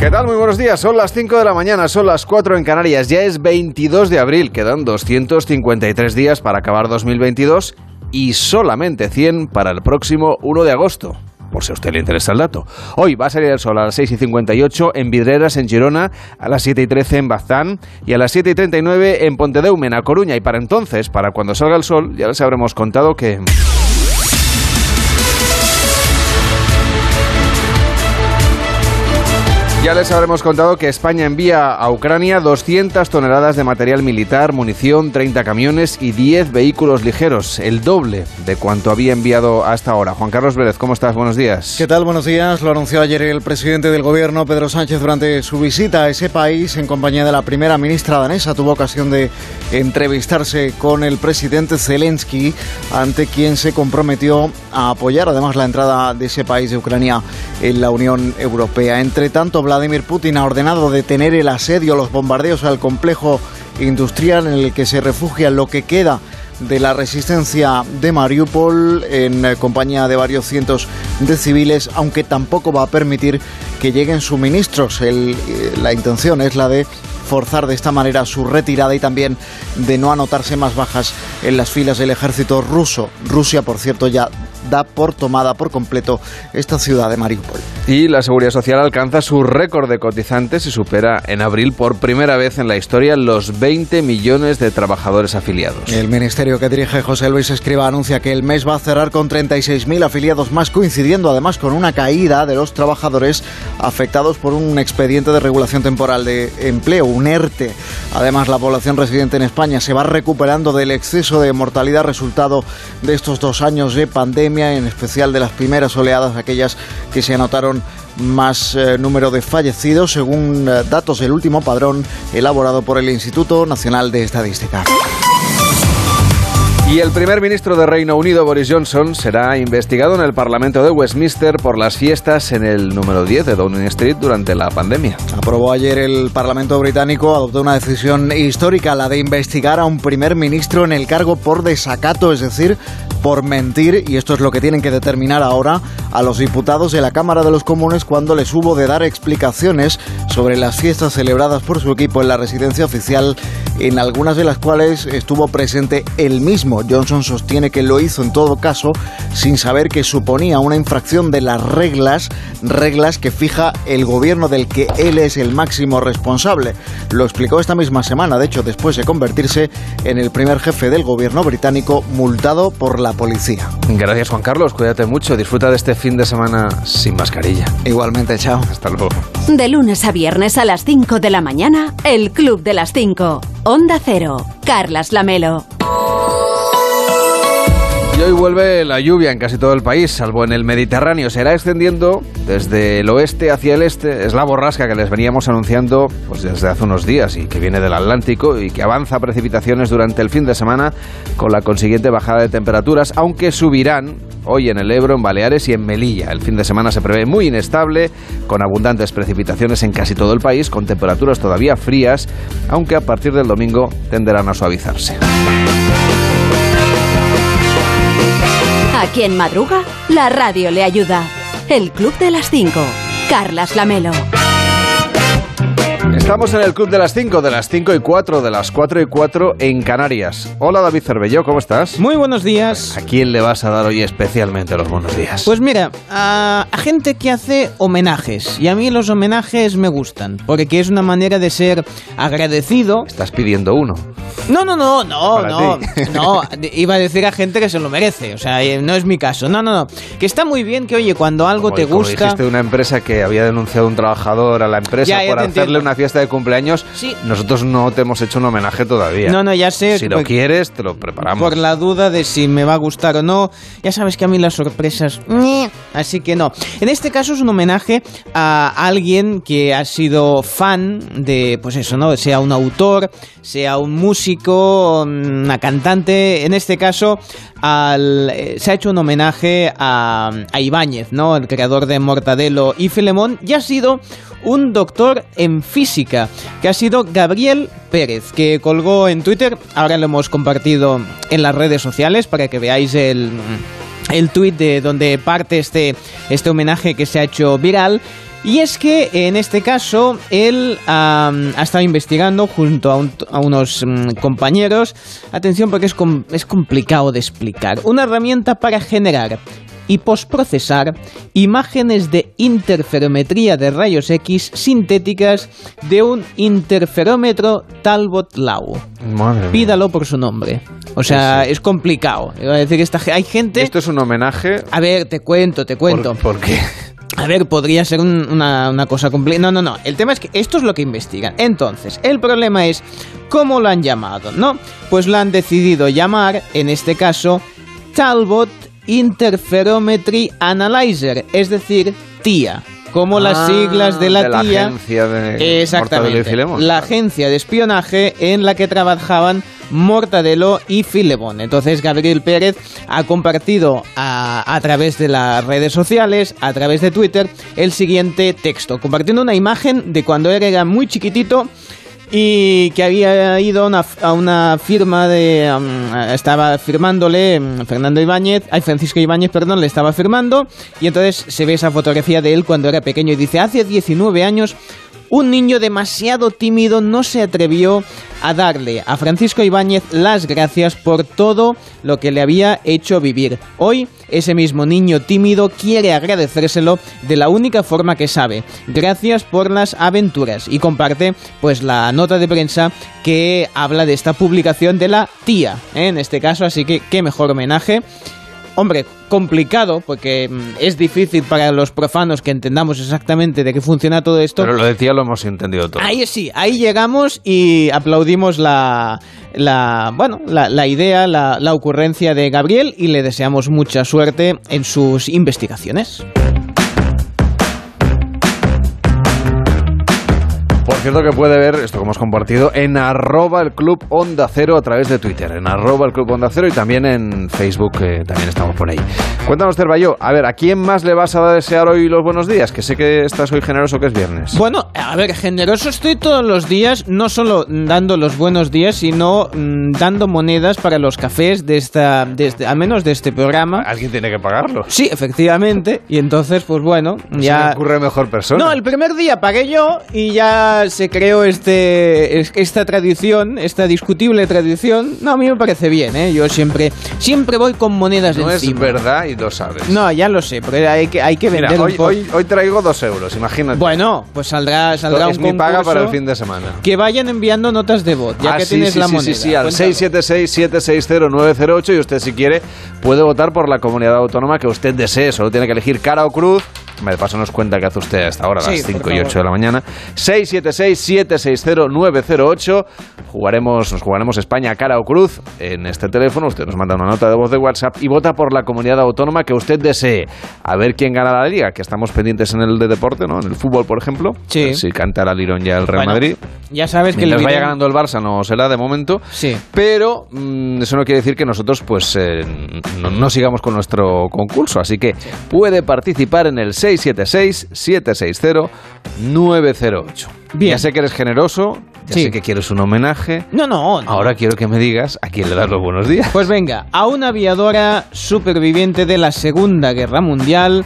¿Qué tal? Muy buenos días. Son las 5 de la mañana, son las 4 en Canarias. Ya es 22 de abril. Quedan 253 días para acabar 2022 y solamente 100 para el próximo 1 de agosto. Por si a usted le interesa el dato. Hoy va a salir el sol a las 6 y 58 en Vidreras, en Girona, a las 7 y 13 en Bazán y a las 7 y 39 en Pontedeumen, a Coruña. Y para entonces, para cuando salga el sol, ya les habremos contado que. Ya les habremos contado que España envía a Ucrania 200 toneladas de material militar, munición, 30 camiones y 10 vehículos ligeros, el doble de cuanto había enviado hasta ahora. Juan Carlos Vélez, ¿cómo estás? Buenos días. ¿Qué tal? Buenos días. Lo anunció ayer el presidente del gobierno, Pedro Sánchez, durante su visita a ese país en compañía de la primera ministra danesa. Tuvo ocasión de entrevistarse con el presidente Zelensky, ante quien se comprometió a apoyar además la entrada de ese país de Ucrania en la Unión Europea. Entre tanto, Vladimir Putin ha ordenado detener el asedio, los bombardeos al complejo industrial en el que se refugia lo que queda de la resistencia de Mariupol en eh, compañía de varios cientos de civiles, aunque tampoco va a permitir que lleguen suministros. Eh, la intención es la de forzar de esta manera su retirada y también de no anotarse más bajas en las filas del ejército ruso. Rusia, por cierto, ya da por tomada por completo esta ciudad de Mariupol. Y la Seguridad Social alcanza su récord de cotizantes y supera en abril por primera vez en la historia los 20 millones de trabajadores afiliados. El ministerio que dirige José Luis Escriba anuncia que el mes va a cerrar con 36.000 afiliados más, coincidiendo además con una caída de los trabajadores afectados por un expediente de regulación temporal de empleo, un ERTE. Además, la población residente en España se va recuperando del exceso de mortalidad resultado de estos dos años de pandemia, en especial de las primeras oleadas, aquellas que se anotaron más eh, número de fallecidos, según eh, datos del último padrón elaborado por el Instituto Nacional de Estadística. Y el primer ministro de Reino Unido, Boris Johnson, será investigado en el Parlamento de Westminster por las fiestas en el número 10 de Downing Street durante la pandemia. Aprobó ayer el Parlamento británico, adoptó una decisión histórica, la de investigar a un primer ministro en el cargo por desacato, es decir, por mentir, y esto es lo que tienen que determinar ahora a los diputados de la Cámara de los Comunes cuando les hubo de dar explicaciones sobre las fiestas celebradas por su equipo en la residencia oficial, en algunas de las cuales estuvo presente él mismo. Johnson sostiene que lo hizo en todo caso sin saber que suponía una infracción de las reglas, reglas que fija el gobierno del que él es el máximo responsable. Lo explicó esta misma semana, de hecho, después de convertirse en el primer jefe del gobierno británico multado por la policía. Gracias, Juan Carlos. Cuídate mucho. Disfruta de este fin de semana sin mascarilla. Igualmente, chao. Hasta luego. De lunes a viernes a las 5 de la mañana, El Club de las 5. Onda Cero. Carlas Lamelo. Hoy vuelve la lluvia en casi todo el país, salvo en el Mediterráneo. Se irá extendiendo desde el oeste hacia el este. Es la borrasca que les veníamos anunciando pues, desde hace unos días y que viene del Atlántico y que avanza precipitaciones durante el fin de semana con la consiguiente bajada de temperaturas, aunque subirán hoy en el Ebro, en Baleares y en Melilla. El fin de semana se prevé muy inestable, con abundantes precipitaciones en casi todo el país, con temperaturas todavía frías, aunque a partir del domingo tenderán a suavizarse. A quien madruga, la radio le ayuda. El Club de las 5. Carlas Lamelo. Estamos en el Club de las 5, de las 5 y 4, de las 4 y 4 en Canarias. Hola David Cervelló, ¿cómo estás? Muy buenos días. ¿A quién le vas a dar hoy especialmente los buenos días? Pues mira, a, a gente que hace homenajes. Y a mí los homenajes me gustan. Porque es una manera de ser agradecido. Estás pidiendo uno. No, no, no, no, no. No, iba a decir a gente que se lo merece. O sea, eh, no es mi caso. No, no, no. Que está muy bien que, oye, cuando algo Como- te como gusta. dijiste de una empresa que había denunciado a un trabajador a la empresa Ya, por hacerle entiendo. una fiesta de cumpleaños. Sí. Nosotros no te hemos hecho un homenaje todavía. No, no, ya sé. Si lo quieres, te lo preparamos. Por la duda de si me va a gustar o no. Ya sabes que a mí las sorpresas. Así que no. En este caso es un homenaje a alguien que ha sido fan de, pues eso, ¿no? Sea un autor, sea un músico músico, una cantante, en este caso al, eh, se ha hecho un homenaje a, a Ibáñez, ¿no? el creador de Mortadelo y Filemón, y ha sido un doctor en física, que ha sido Gabriel Pérez, que colgó en Twitter, ahora lo hemos compartido en las redes sociales para que veáis el el tuit de donde parte este, este homenaje que se ha hecho viral. Y es que en este caso él ha estado investigando junto a, unos mm, compañeros, atención porque es, es complicado de explicar, una herramienta para generar y postprocesar imágenes de interferometría de rayos X sintéticas de un interferómetro Talbot Lau. Pídalo por su nombre. O sea, es complicado. Iba a decir, esta, hay gente... Esto es un homenaje... A ver, te cuento, te cuento. ¿Por, qué? A ver, podría ser una, una, cosa complicada. No, no, no. El tema es que esto es lo que investigan. Entonces, el problema es cómo lo han llamado, ¿no? Pues lo han decidido llamar, en este caso, Talbot Interferometry Analyzer, es decir, TIA como las ah, siglas de la, TIA. Agencia de exactamente. la agencia de espionaje en la que trabajaban Mortadelo y Filemón. Entonces Gabriel Pérez ha compartido a, a, través de las redes sociales, a través de Twitter, el siguiente texto, compartiendo una imagen de cuando era muy chiquitito y que había ido a una firma de... Um, estaba firmándole um, Fernando Ibáñez, ay, Francisco Ibáñez, perdón, le estaba firmando y entonces se ve esa fotografía de él cuando era pequeño y dice, hace 19 años un niño demasiado tímido no se atrevió a darle a Francisco Ibáñez las gracias por todo lo que le había hecho vivir. Hoy, ese mismo niño tímido quiere agradecérselo de la única forma que sabe. Gracias por las aventuras. Y comparte pues la nota de prensa que habla de esta publicación de la tía, ¿eh? en este caso, así que qué mejor homenaje hombre, complicado, porque mm, es difícil para los profanos que entendamos exactamente de qué funciona todo esto. Pero lo decía, lo hemos entendido todo. Ahí sí, ahí llegamos y aplaudimos la, la bueno, la, idea, la, la ocurrencia de Gabriel y le deseamos mucha suerte en sus investigaciones. Por cierto que puede ver esto que hemos compartido en arroba el club Onda Cero a través de Twitter, en arroba el club Onda Cero y también en Facebook, que también estamos por ahí. Cuéntanos, Cervallo, a ver, ¿a quién más le vas a desear hoy los buenos días? Que sé que estás hoy generoso que es viernes. Bueno, a ver, generoso estoy todos los días, no solo dando los buenos días, sino mm, dando monedas para los cafés de esta, de al menos de este programa. Alguien tiene que pagarlo. Sí, efectivamente, y entonces, pues bueno, ya... Se me ocurre mejor persona. No, el primer día pagué yo y ya se creó este, esta tradición, esta discutible tradición. No, a mí me parece bien, ¿eh? Yo siempre, siempre voy con monedas no encima. No es verdad y lo sabes. No, ya lo sé, pero hay que, hay que vender hoy, Hoy, hoy, traigo dos euros, imagínate. Bueno, pues saldrá, saldrá un es mi paga para el fin de semana. Que vayan enviando notas de voz, ya ah, que tienes la moneda. Sí, sí, al 676-760-908 y usted si quiere puede votar por la comunidad autónoma que usted desee. Solo tiene que elegir cara o cruz de paso nos cuenta que hace usted hasta ahora, a las 5 y 8 de la mañana. 676-760-908. Jugaremos, nos jugaremos España cara o cruz en este teléfono. Usted nos manda una nota de voz de WhatsApp y vota por la comunidad autónoma que usted desee. A ver quién gana la liga, que estamos pendientes en el de deporte, ¿no? En el fútbol, por ejemplo. Sí. Si canta la Lirón ya el Real Madrid. Ya sabes que les vaya ganando el Barça no será de momento. Sí. Pero mm, eso no quiere decir que nosotros pues eh, no, sigamos con nuestro concurso. Así que puede participar en el 6 676-760-908. Bien. Ya sé que eres generoso, ya sé que quieres un homenaje. No, no, Ahora quiero que me digas a quién le das los buenos días. Pues venga, a una aviadora superviviente de la Segunda Guerra Mundial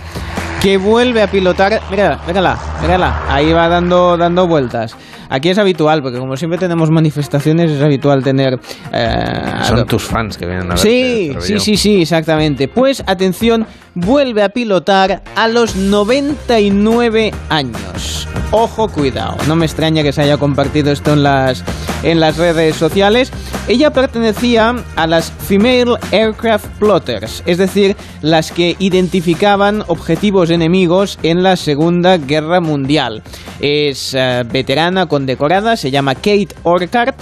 que vuelve a pilotar. Mírala, mírala, mírala. Ahí va dando, dando vueltas. Aquí es habitual, porque como siempre tenemos manifestaciones, es habitual tener... Eh, Son tus fans que vienen a ver. Sí, sí, sí, sí, exactamente. Pues atención, vuelve a pilotar a los 99 años. Ojo, cuidado. No me extraña que se haya compartido esto en las, en las redes sociales. Ella pertenecía a las Female Aircraft Plotters, es decir, las que identificaban objetivos enemigos en la Segunda Guerra Mundial. Es eh, veterana, condecorada, se llama Kate Orchard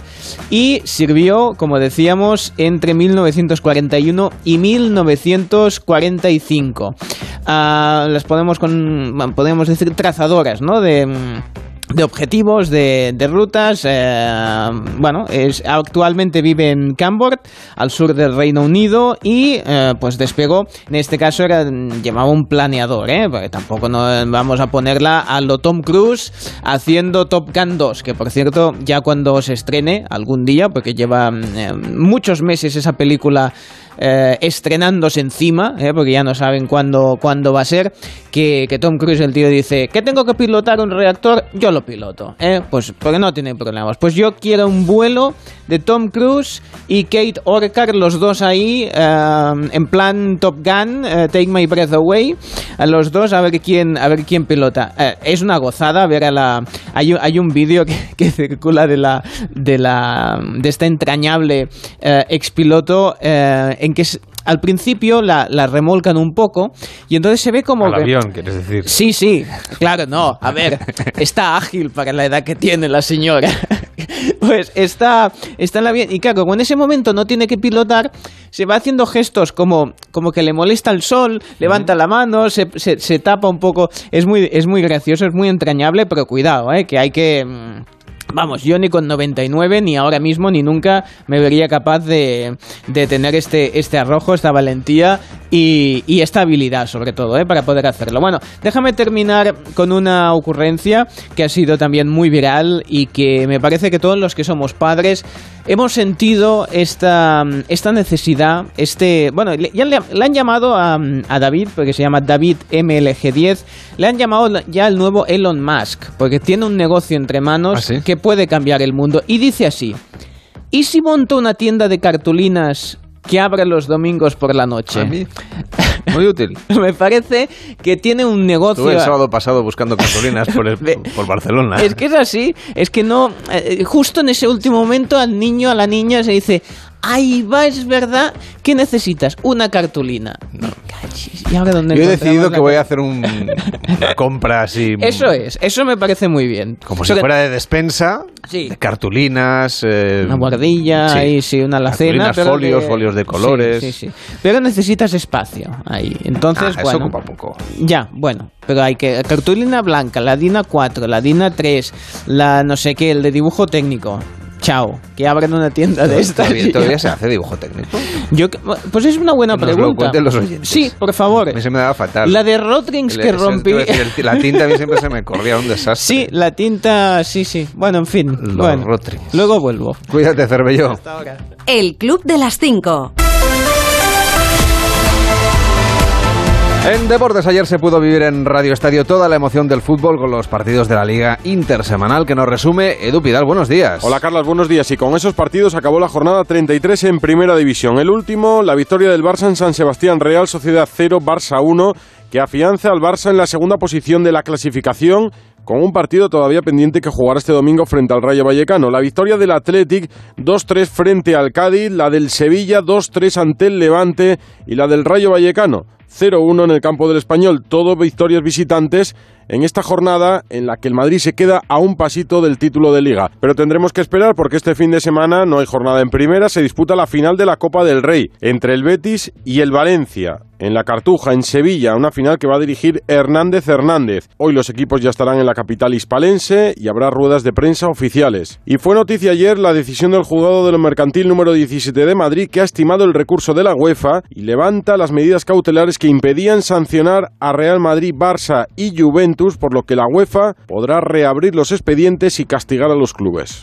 y sirvió, como decíamos, entre 1941 y 1945. Ah, las podemos, con, podemos decir trazadoras, ¿no? De de objetivos, de, de rutas. eh, bueno, es, actualmente vive en Cambridge, al sur del Reino Unido, y eh, pues despegó. En este caso era, llevaba un planeador, ¿eh? porque tampoco no vamos a ponerla a lo Tom Cruise haciendo Top Gun 2, que por cierto, ya cuando se estrene algún día, porque lleva eh, muchos meses esa película eh, estrenándose encima, eh, porque ya no saben cuándo, cuándo va a ser, que, que Tom Cruise, el tío, dice que tengo que pilotar un reactor, yo lo piloto, eh, pues porque no tiene problemas. Pues yo quiero un vuelo de Tom Cruise y Kate Orcar, los dos ahí, en plan Top Gun, Take My Breath Away, a los dos a ver quién, a ver quién pilota. Es una gozada ver a la... Hay, hay un vídeo que, circula de la de la de esta entrañable expiloto en que al principio la, la remolcan un poco y entonces se ve como Al que- avión, quieres decir. Sí, sí, claro, no. A ver, está ágil para la edad que tiene la señora. Pues está, está en la bien. Y claro, como en ese momento no tiene que pilotar, se va haciendo gestos como, como que le molesta el sol, levanta la mano, se, se- se tapa un poco. Es muy, es muy gracioso, es muy entrañable, pero cuidado, ¿eh? que hay que. Vamos, yo ni con 99, ni ahora mismo, ni nunca me vería capaz de, de tener este, este arrojo, esta valentía y, y esta habilidad, sobre todo, ¿eh? para poder hacerlo. Bueno, déjame terminar con una ocurrencia que ha sido también muy viral y que me parece que todos los que somos padres hemos sentido esta, esta necesidad, este... Bueno, ya le, le han llamado a, a David, porque se llama David MLG10, le han llamado ya el nuevo Elon Musk, porque tiene un negocio entre manos ¿Ah, sí? que puede cambiar el mundo. Y dice así, ¿y si monto una tienda de cartulinas que abre los domingos por la noche? A mí, muy útil. Me parece que tiene un negocio... Estuve el sábado pasado buscando cartulinas por, el- Ve- por Barcelona. Es que es así, es que no, eh, justo en ese último momento al niño, a la niña se dice, ahí va, es verdad, ¿qué necesitas? Una cartulina. Cachis, ¿Y ahora dónde Yo he decidido que voy a hacer un- una compra así. Eso es, eso me parece muy bien. Como si fuera de despensa, Sí. de cartulinas. eh, Una guardilla, sí. ahí sí, una alacena. Cartulinas, pero folios, que- folios de Sí, colores. Sí, sí, Pero necesitas espacio ahí. Entonces, Ah, eso bueno. ocupa poco. Ya, bueno, pero hay que. Cartulina blanca, la DINA 4, la DINA 3, la no sé qué, el de dibujo técnico. Chao, que abran una tienda de estas. ¿Todavía, todavía se hace dibujo técnico? Yo, que- pues es una buena Que nos lo pregunta. cuenten los oyentes. Sí, por favor. A mí se me daba fatal. La de Rotrings El- que rompí. decir, la tinta a mí siempre se me corría un desastre. Sí, la tinta, sí, sí. Bueno, en fin. Los bueno, Rotrings. luego vuelvo. Cuídate, Cervelló. El Club de las 5. En Deportes ayer se pudo vivir en Radio Estadio toda la emoción del fútbol con los partidos de la Liga Intersemanal que nos resume Edu Pidal. Buenos días. Hola Carlos, buenos días. Y con esos partidos acabó la jornada 33 en Primera División. El último, la victoria del Barça en San Sebastián, Real Sociedad 0, Barça 1, que afianza al Barça en la segunda posición de la clasificación con un partido todavía pendiente que jugar este domingo frente al Rayo Vallecano. La victoria del Athletic 2-3 frente al Cádiz, la del Sevilla 2-3 ante el Levante y la del Rayo Vallecano 0-1 en el campo del Español. Todo victorias visitantes en esta jornada en la que el Madrid se queda a un pasito del título de liga. Pero tendremos que esperar porque este fin de semana no hay jornada en primera, se disputa la final de la Copa del Rey entre el Betis y el Valencia. En la Cartuja, en Sevilla, una final que va a dirigir Hernández Hernández. Hoy los equipos ya estarán en la capital hispalense y habrá ruedas de prensa oficiales. Y fue noticia ayer la decisión del juzgado de lo mercantil número 17 de Madrid que ha estimado el recurso de la UEFA y levanta las medidas cautelares que impedían sancionar a Real Madrid, Barça y Juventus, por lo que la UEFA podrá reabrir los expedientes y castigar a los clubes.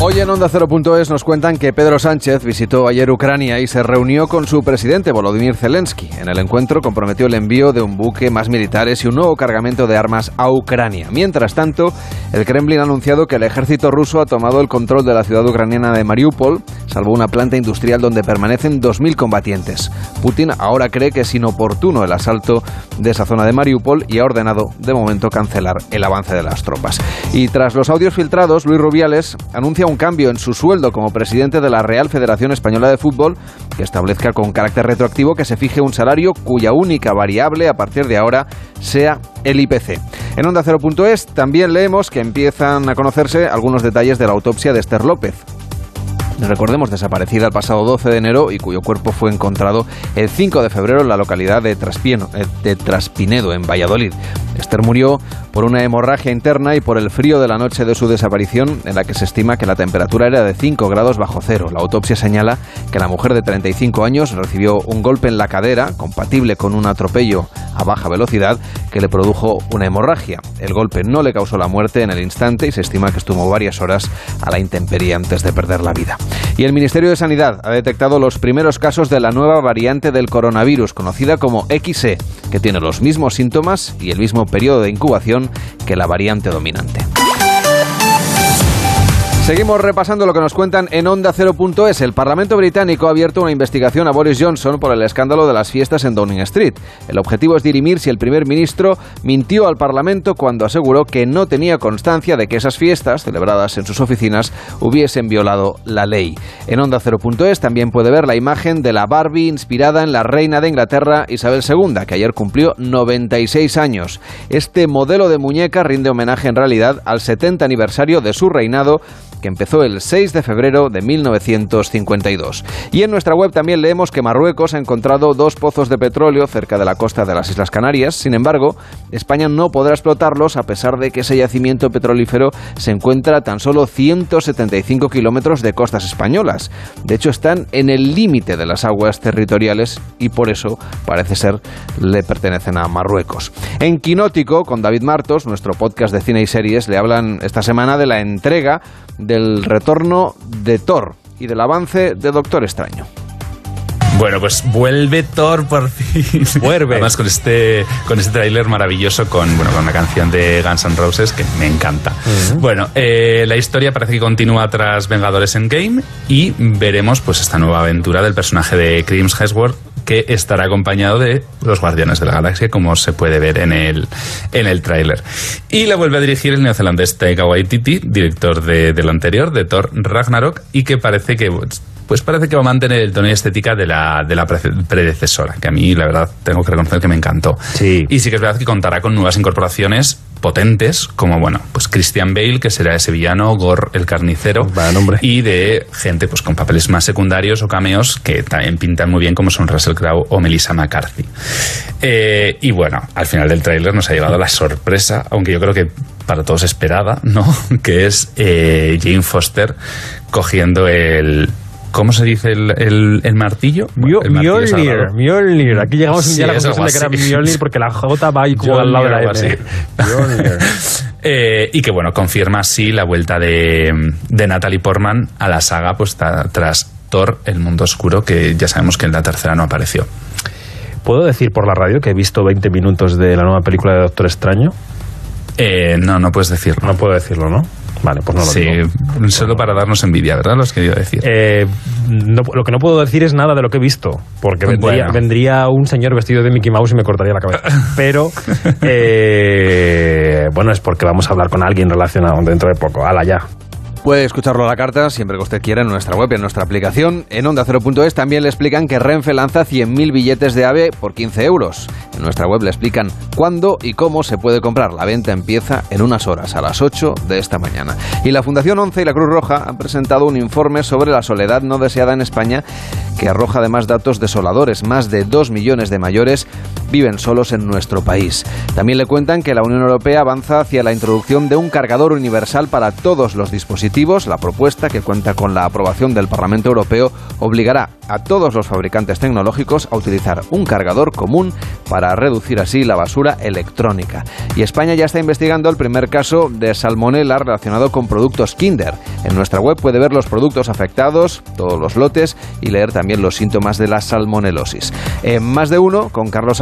Hoy en Onda 0.es nos cuentan que Pedro Sánchez visitó ayer Ucrania y se reunió con su presidente Volodymyr Zelensky. En el encuentro comprometió el envío de un buque, más militares y un nuevo cargamento de armas a Ucrania. Mientras tanto, el Kremlin ha anunciado que el ejército ruso ha tomado el control de la ciudad ucraniana de Mariupol, salvo una planta industrial donde permanecen 2.000 combatientes. Putin ahora cree que es inoportuno el asalto de esa zona de Mariupol y ha ordenado de momento cancelar el avance de las tropas. Y tras los audios filtrados, Luis Rubiales anuncia un cambio en su sueldo como presidente de la Real Federación Española de Fútbol que establezca con carácter retroactivo que se fije un salario cuya única variable a partir de ahora sea el IPC. En Onda 0.es también leemos que empiezan a conocerse algunos detalles de la autopsia de Esther López. recordemos, desaparecida el pasado 12 de enero y cuyo cuerpo fue encontrado el 5 de febrero en la localidad de, eh, de Traspinedo, en Valladolid. Esther murió por una hemorragia interna y por el frío de la noche de su desaparición, en la que se estima que la temperatura era de 5 grados bajo cero. La autopsia señala que la mujer de 35 años recibió un golpe en la cadera, compatible con un atropello a baja velocidad, que le produjo una hemorragia. El golpe no le causó la muerte en el instante y se estima que estuvo varias horas a la intemperie antes de perder la vida. Y el Ministerio de Sanidad ha detectado los primeros casos de la nueva variante del coronavirus, conocida como XE, que tiene los mismos síntomas y el mismo periodo de incubación que la variante dominante. Seguimos repasando lo que nos cuentan en Onda 0.es. El Parlamento británico ha abierto una investigación a Boris Johnson por el escándalo de las fiestas en Downing Street. El objetivo es dirimir si el primer ministro mintió al Parlamento cuando aseguró que no tenía constancia de que esas fiestas, celebradas en sus oficinas, hubiesen violado la ley. En Onda 0.es también puede ver la imagen de la Barbie inspirada en la reina de Inglaterra Isabel II, que ayer cumplió 96 años. Este modelo de muñeca rinde homenaje en realidad al 70 aniversario de su reinado que empezó el 6 de febrero de 1952. Y en nuestra web también leemos que Marruecos ha encontrado dos pozos de petróleo cerca de la costa de las Islas Canarias. Sin embargo, España no podrá explotarlos a pesar de que ese yacimiento petrolífero se encuentra a tan solo 175 kilómetros de costas españolas. De hecho, están en el límite de las aguas territoriales y por eso parece ser le pertenecen a Marruecos. En Quinótico, con David Martos, nuestro podcast de cine y series, le hablan esta semana de la entrega del retorno de Thor y del avance de Doctor Extraño. Bueno, pues vuelve Thor por fin. Vuelve. Además con este, con este tráiler maravilloso con, bueno, con una canción de Guns N' Roses que me encanta. Bueno, eh, la historia parece que continúa tras Vengadores Endgame y veremos pues esta nueva aventura del personaje de Chris Hemsworth que estará acompañado de los Guardianes de la Galaxia, como se puede ver en el, en el tráiler. Y la vuelve a dirigir el neozelandés Taika Waititi, director de, de lo anterior, de Thor Ragnarok, y que parece que pues parece que va a mantener el tono y estética de la, de la predecesora, que a mí la verdad tengo que reconocer que me encantó. Sí. Y sí que es verdad que contará con nuevas incorporaciones potentes, como bueno, pues Christian Bale, que será ese villano, Gore el carnicero, y de gente pues con papeles más secundarios o cameos que también pintan muy bien, como son Russell Crowe o Melissa McCarthy. Eh, y bueno, al final del tráiler nos ha llegado la sorpresa, aunque yo creo que para todos esperada, ¿no? que es eh, Jane Foster cogiendo el ¿Cómo se dice el, el, martillo? Mjolnir, Mjolnir. Aquí llegamos un día a la conclusión de que era Mjolnir porque la J va ahí como al lado de la M. eh, y que, bueno, confirma así la vuelta de, de Natalie Portman a la saga pues tras Thor, El Mundo Oscuro, que ya sabemos que en la tercera no apareció. ¿Puedo decir por la radio que he visto 20 minutos de la nueva película de Doctor Extraño? Eh, no, no puedes decirlo. No puedo decirlo, ¿no? Vale, pues no lo sí, solo para darnos envidia, ¿verdad? Lo has querido decir. Eh, lo que no puedo decir es nada de lo que he visto, porque vendría, un señor vestido de Mickey Mouse y me cortaría la cabeza. Pero, eh, bueno, es porque vamos a hablar con alguien relacionado dentro de poco. Hala, ya. Puede escucharlo a la carta siempre que usted quiera en nuestra web en nuestra aplicación. En Onda 0.es también le explican que Renfe lanza 100.000 billetes de AVE por 15 euros. En nuestra web le explican cuándo y cómo se puede comprar. La venta empieza en unas horas, a las 8 de esta mañana. Y la Fundación 11 y la Cruz Roja han presentado un informe sobre la soledad no deseada en España que arroja además datos desoladores. Más de 2 millones de mayores viven solos en nuestro país. También le cuentan que la Unión Europea avanza hacia la introducción de un cargador universal para todos los dispositivos la propuesta, que cuenta con la aprobación del Parlamento Europeo, obligará a todos los fabricantes tecnológicos a utilizar un cargador común para reducir así la basura electrónica. Y España ya está investigando el primer caso de salmonela relacionado con productos Kinder. En nuestra web puede ver los productos afectados, todos los lotes y leer también los síntomas de la salmonelosis. En más de uno, con Carlos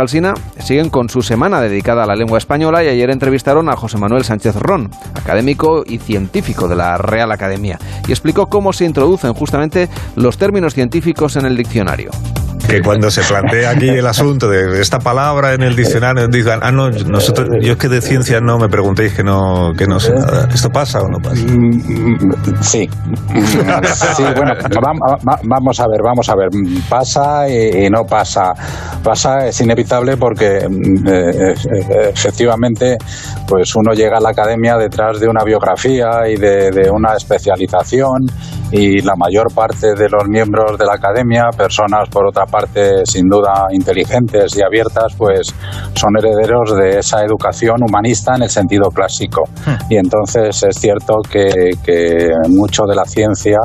Siguen con su semana dedicada a la lengua española y ayer entrevistaron a José Manuel Sánchez Ron, académico y científico de la Real Academia, y explicó cómo se introducen justamente los términos científicos en el diccionario que cuando se plantea aquí el asunto de esta palabra en el diccionario digan, ah, no, nosotros, yo es que de ciencia no me preguntéis que no, que no sé nada. ¿Esto pasa o no pasa? Sí. Sí, bueno, vamos a ver, vamos a ver. Pasa y no pasa. Pasa, es inevitable porque mm, eh, eh, efectivamente pues uno llega a la academia detrás de una biografía y de, de una especialización y la mayor parte de los miembros de la academia, personas por otra parte sin duda inteligentes y abiertas, pues son herederos de esa educación humanista en el sentido clásico. Hmm. Y entonces es cierto que, que mucho de la ciencia,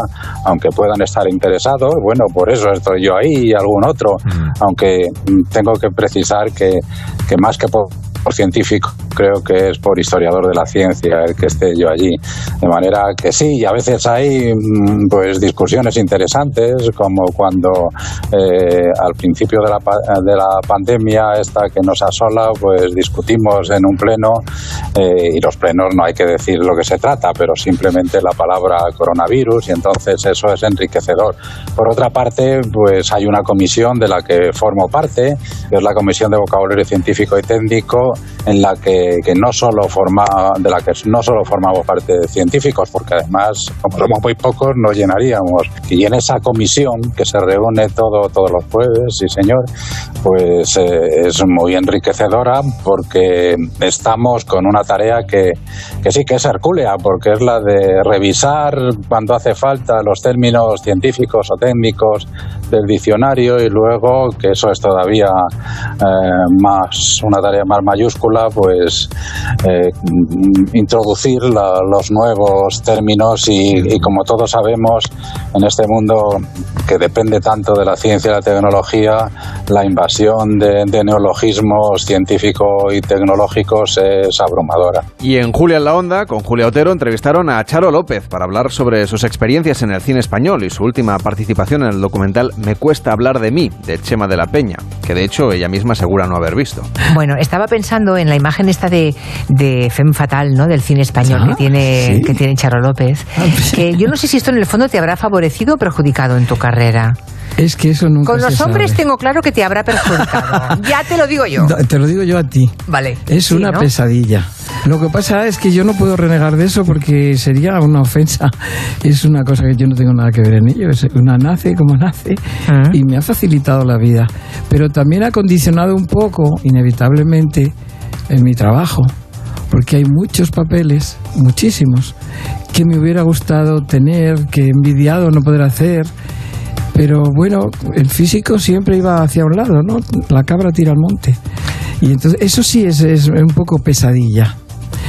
aunque puedan estar interesados, bueno, por eso estoy yo ahí y algún otro, hmm. aunque tengo que precisar que, que más que por por científico, creo que es por historiador de la ciencia el que esté yo allí. De manera que sí, a veces hay mm, pues discusiones interesantes, como cuando eh, al principio de la, de la pandemia esta que nos asola, pues discutimos en un pleno eh, y los plenos no hay que decir lo que se trata, pero simplemente la palabra coronavirus y entonces eso es enriquecedor. Por otra parte, pues hay una comisión de la que formo parte, es la Comisión de Vocabulario Científico y Técnico en la que, no solo forma, de la que no solo formamos parte de científicos, porque además, como somos muy pocos, no llenaríamos. Y en esa comisión que se reúne todo, todos los jueves, sí señor, pues eh, es muy enriquecedora porque estamos con una tarea que, que sí que es hercúlea, porque es la de revisar cuando hace falta los términos científicos o técnicos del diccionario y luego, que eso es todavía eh, más una tarea más mayúscula, pues eh, introducir los nuevos términos y, como todos sabemos, en este mundo que depende tanto de la ciencia y la tecnología, la invasión de, neologismos científicos y tecnológicos es abrumadora. Y en Julia en la Onda, con Julia Otero, entrevistaron a Charo López para hablar sobre sus experiencias en el cine español y su última participación en el documental Me cuesta hablar de mí, de Chema de la Peña, que de hecho ella misma asegura no haber visto. Bueno, estaba pensando en la imagen esta de, de Femme Fatal, ¿no? Del cine español que, ah, tiene, que tiene Charo López. Ah, que yo no sé si esto en el fondo te habrá favorecido o perjudicado en tu carrera. Es que eso nunca Con los hombres tengo claro que te habrá perjudicado. ya te lo digo yo. te lo digo yo a ti. Vale. Es una pesadilla. Lo que pasa es que yo no puedo renegar de eso porque sería una ofensa. Es una cosa que yo no tengo nada que ver en ello. una nace como nace ah. y me ha facilitado la vida. Pero también ha condicionado un poco, inevitablemente, en mi trabajo. Porque hay muchos papeles, muchísimos, que me hubiera gustado tener, que he envidiado no poder hacer pero bueno, el físico siempre iba hacia un lado, ¿no? La cabra tira al monte. Y entonces eso sí es, es un poco pesadilla.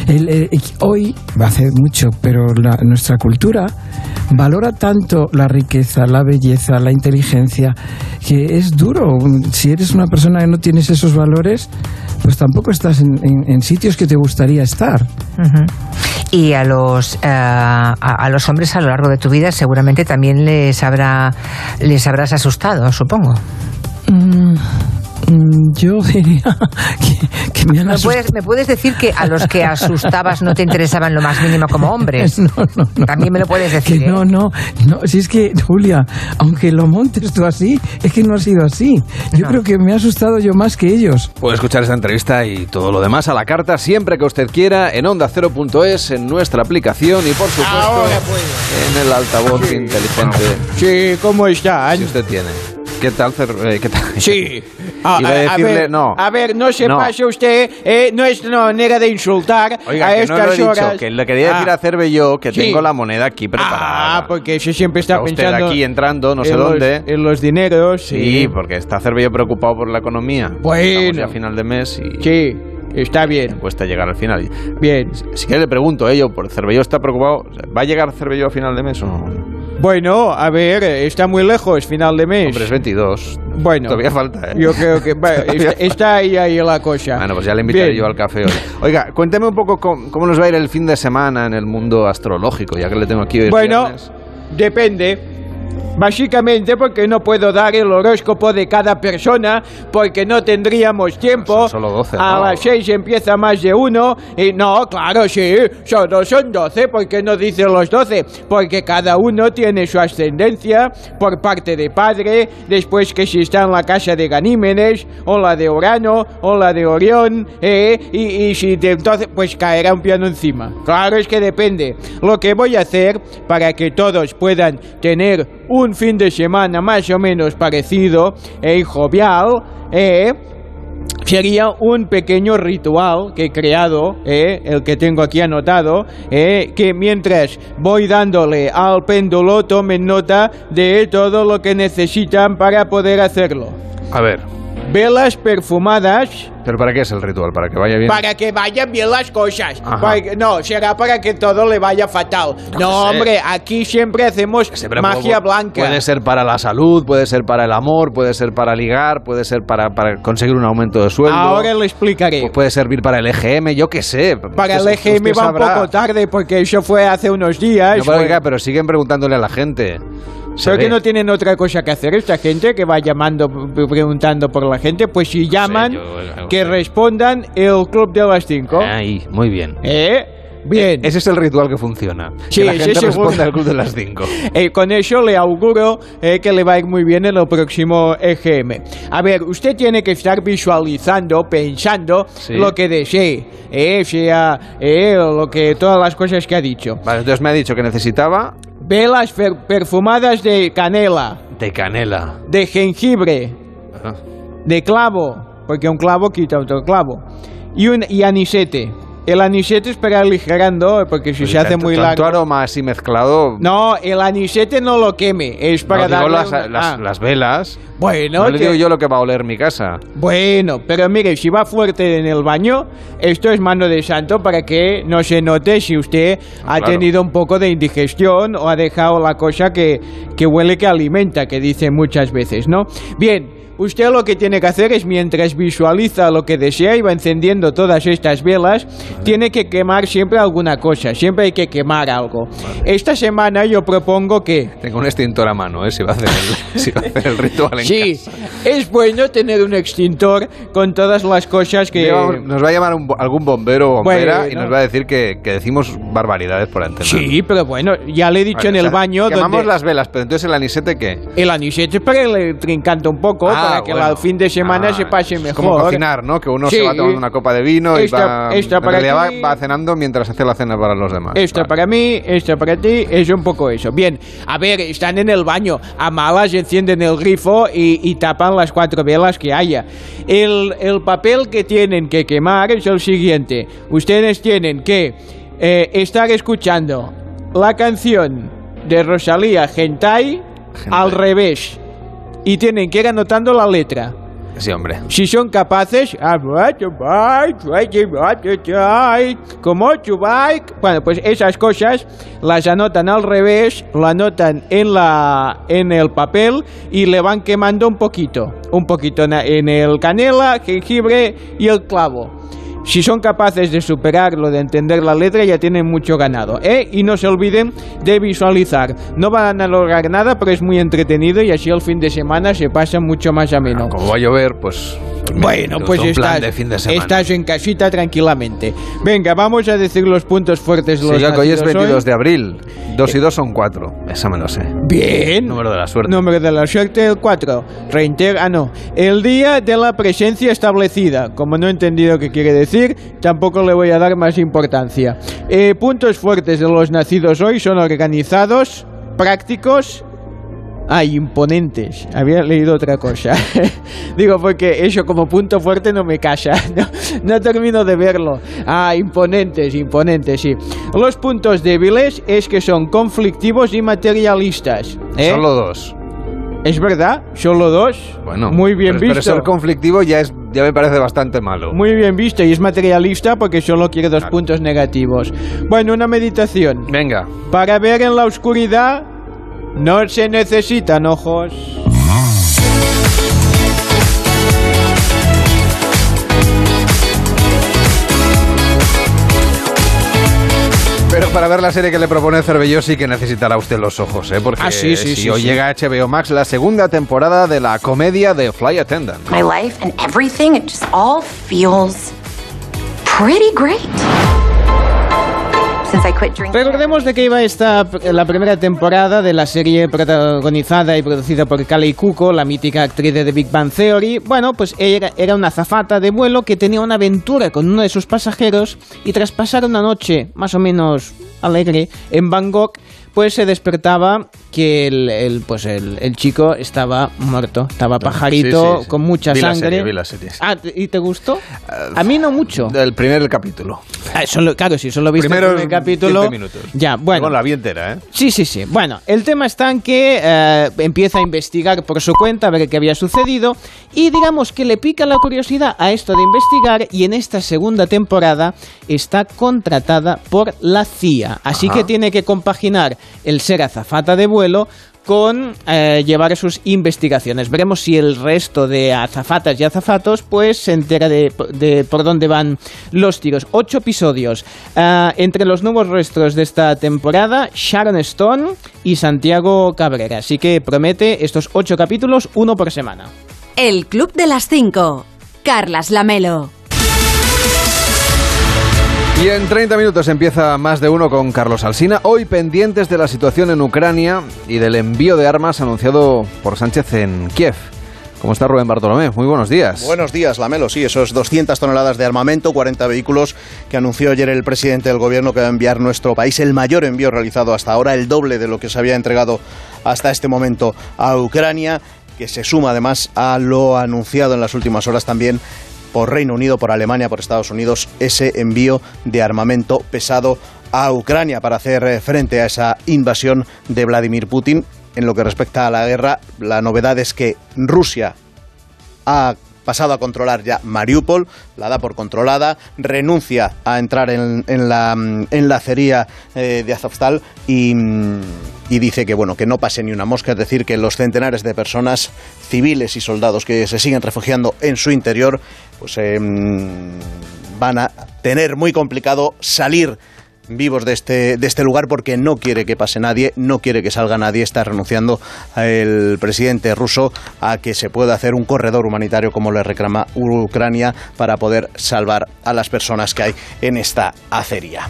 El, hoy, va a hacer mucho, pero nuestra cultura valora tanto la riqueza, la belleza, la inteligencia, que es duro. Si eres una persona que no tienes esos valores, pues tampoco estás en, sitios que te gustaría estar. Y a los, eh, a, los hombres a lo largo de tu vida seguramente también les, habrá, les habrás asustado, supongo. Mm, yo diría que, me han ¿Me puedes, ¿Me puedes, decir que a los que asustabas no te interesaban lo más mínimo como hombres? No, no, no. También me lo puedes decir. No, ¿eh? no, no. Si es que, Julia, aunque lo montes tú así, es que no ha sido así. Yo creo que me ha asustado yo más que ellos. Puede escuchar esta entrevista y todo lo demás a la carta siempre que usted quiera en onda0.es, en nuestra aplicación y por supuesto en el altavoz inteligente. Sí, ¿cómo está? Si usted tiene. ¿Qué tal? Eh, ¿Qué tal? Sí. a, decirle, ver, no. A ver, no se pase usted, eh, no es una manera de insultar Oiga, a que estas no lo he horas. Dicho, que le quería decir ah. a Cervelló que tengo la moneda aquí preparada. Ah, porque se siempre está, está pensando... Usted aquí entrando, no sé dónde. en los dineros. Sí, porque está Cervelló preocupado por la economía. Bueno. a final de mes y... Sí. Está bien. Cuesta llegar al final. Bien. Si que le pregunto, ello, ¿por Cervelló está preocupado? ¿Va a llegar Cervelló a final de mes o no? Bueno, a ver, está muy lejos, final de mes. Hombre, es 22. Bueno. Todavía falta, ¿eh? Yo creo que está, ahí, ahí la cosa. Bueno, pues ya le invitaré yo al café hoy. Oiga, cuénteme un poco cómo, nos va a ir el fin de semana en el mundo astrológico, ya que le tengo aquí hoy. Bueno, depende. Básicamente porque no puedo dar el horóscopo de cada persona porque no tendríamos tiempo. Son solo 12. A las 6 empieza más de uno. Y no, claro, sí, solo son 12. ¿Por qué no dice los 12? Porque cada uno tiene su ascendencia por parte de padre. Después que si está en la casa de Ganímedes, o la de Urano, o la de Orión. Eh, y, y si de, entonces, pues caerá un piano encima. Claro, es que depende. Lo que voy a hacer para que todos puedan tener un fin de semana más o menos parecido e jovial, eh, sería un pequeño ritual que he creado, eh, el que tengo aquí anotado, eh, que mientras voy dándole al péndulo tomen nota de todo lo que necesitan para poder hacerlo. A ver. Velas perfumadas ¿Pero para qué es el ritual? ¿Para que vaya bien? para que vayan bien las cosas. Para no, será para que todo le vaya fatal. No, hombre, aquí siempre hacemos Siempre magia puede- blanca. Puede ser para la salud, puede ser para el amor, puede ser para ligar, puede ser para, para conseguir un aumento de sueldo. Ahora le explicaré. Pues puede servir para el EGM, yo qué sé. Para el Usted- EGM usted va un poco tarde porque eso fue hace unos días. No, pero, oiga, pero siguen preguntándole a la gente. ¿Pero que no tienen otra cosa que hacer esta gente que va llamando, preguntando por la gente? Pues si llaman, yo, que respondan el club de las 5. Ahí, muy bien. ¿Eh? Bien. Ese es el ritual que funciona. Sí, que la gente seguro. responda al club de las 5. Eh, con eso le auguro eh, que le va a ir muy bien en el próximo EGM. A ver, usted tiene que estar visualizando, pensando Sí. lo que desee, eh, sea eh, lo que todas las cosas que ha dicho. Vale, entonces me ha dicho que necesitaba Velas perfumadas de canela, de canela. de jengibre, de clavo, porque un clavo quita otro clavo, y, un, y anisete. El anisete es para aligerando, porque si se hace muy Tanto largo... aroma así mezclado. No, el anisete no lo queme, es para no, digo darle las, una- las- ah. las velas. Bueno, no le digo yo lo que va a oler mi casa. Bueno, pero mire, si va fuerte en el baño, esto es mano de santo para que no se note si usted ha claro. tenido un poco de indigestión o ha dejado la cosa que, que huele que alimenta, que dice muchas veces, ¿no? Bien. Usted lo que tiene que hacer es mientras visualiza lo que desea y va encendiendo todas estas velas, tiene que quemar siempre alguna cosa, siempre hay que quemar algo. Esta semana yo propongo que Tengo un extintor a mano, ¿eh? Si va a hacer el, si va a hacer el ritual en Sí, casa. es bueno tener un extintor con todas las cosas que... Llevamos- nos va a llamar un algún bombero o bombera y nos va a decir que, que decimos barbaridades por antena. Sí, pero bueno, ya le he dicho Vale, en o el sea, baño Quemamos donde... las velas, pero entonces el anisete ¿qué? El anisete es para que le trincante un poco, Ah, para que bueno. el fin de semana Ah, se pase es mejor. como cocinar, ¿no? Que uno Sí. se va tomando una copa de vino y Esta- va, esta en para realidad ti. va, va cenando mientras hace la cena para los demás. Esto para mí, esto para ti, es un poco eso. Bien, a ver, están en el baño, a malas encienden el grifo y, y tapan las cuatro velas que haya. El, el papel que tienen que quemar es el siguiente. Ustedes tienen que eh, estar escuchando la canción de Rosalía Gentai al revés. Y tienen que ir anotando la letra. Sí, hombre. Si son capaces, como tu bike, bueno, pues esas cosas las anotan al revés, lo anotan en la en el papel y le van quemando un poquito, un poquito en el canela, jengibre y el clavo. Si son capaces de superarlo, de entender la letra, ya tienen mucho ganado, ¿eh? Y no se olviden de visualizar. No van a lograr nada, pero es muy entretenido y así el fin de semana se pasa mucho más ameno. Como va a llover, pues... Bueno, pues estás, estás en casita tranquilamente. Venga, vamos a decir los puntos fuertes de Sí, los ya que hoy es nacidos 22 de abril. 2 y 2 son 4. Esa me lo sé. Bien. Número de la suerte. Número de la suerte, el 4. Reintegra, ah, no. El día de la presencia establecida. Como no he entendido qué quiere decir, tampoco le voy a dar más importancia. Eh, puntos fuertes de los nacidos hoy son organizados, prácticos Ah, imponentes. Había leído otra cosa. Digo, porque eso como punto fuerte no me casa. No, no termino de verlo. Ah, imponentes, imponentes, sí. Los puntos débiles es que son conflictivos y materialistas. ¿eh? Solo dos. ¿Es verdad? ¿Solo dos? Bueno, Muy bien pero, visto. Pero ser conflictivo ya, es, ya me parece bastante malo. Muy bien visto. Y es materialista porque solo quiere dos puntos negativos. Bueno, una meditación. Venga. Para ver en la oscuridad no se necesitan ojos. Pero para ver la serie que le propone Cervelló sí que necesitará usted los ojos, ¿eh? Porque Ah, sí, sí, si sí, hoy sí. llega a HBO Max la segunda temporada de la comedia de Fly Attendant. My life and everything, it just all feels pretty great. Recordemos de que iba esta la primera temporada de la serie protagonizada y producida por Kaley Cuoco, la mítica actriz de The Big Bang Theory. Bueno, pues ella era una azafata de vuelo que tenía una aventura con uno de sus pasajeros y tras pasar una noche más o menos alegre en Bangkok, pues se despertaba que el, pues el, chico estaba muerto, estaba pajarito con mucha sangre. Ah, ¿y te gustó? A mí no mucho. El primer capítulo. Ah, solo, claro, sí, solo visto Primero el primer capítulo. minutos. Ya, bueno. la vi entera, ¿eh? Sí, sí, sí. Bueno, el tema está en que eh, empieza a investigar por su cuenta, a ver qué había sucedido, y digamos que le pica la curiosidad a esto de investigar, y en esta segunda temporada está contratada por la CIA. Así que tiene que compaginar el ser azafata de vuelo con eh, llevar sus investigaciones. Veremos si el resto de azafatas y azafatos pues se entera de, por dónde van los tiros. Ocho episodios. Eh, entre los nuevos rostros de esta temporada, Sharon Stone y Santiago Cabrera. Así que promete estos ocho capítulos, uno por semana. El Club de las Cinco. Carlas Lamelo. Y en 30 minutos empieza más de uno con Carlos Alsina. Hoy pendientes de la situación en Ucrania y del envío de armas anunciado por Sánchez en Kiev. ¿Cómo está Rubén Bartolomé? Muy buenos días. Buenos días, Lamelo. Sí, esos 200 toneladas de armamento, 40 vehículos que anunció ayer el presidente del gobierno que va a enviar nuestro país, el mayor envío realizado hasta ahora, el doble de lo que se había entregado hasta este momento a Ucrania, que se suma además a lo anunciado en las últimas horas también por Reino Unido, por Alemania, por Estados Unidos, ese envío de armamento pesado a Ucrania para hacer eh, frente a esa invasión de Vladimir Putin. En lo que respecta a la guerra, la novedad es que Rusia ha pasado a controlar ya Mariupol, la da por controlada, renuncia a entrar en, la mm, enlacería eh, de Azovstal y, y, dice que bueno que no pase ni una mosca, es decir, que los centenares de personas civiles y soldados que se siguen refugiando en su interior pues em, van a tener muy complicado salir vivos de este, de este lugar porque no quiere que pase nadie, no quiere que salga nadie, está renunciando el presidente ruso a que se pueda hacer un corredor humanitario como le reclama Ucrania para poder salvar a las personas que hay en esta acería.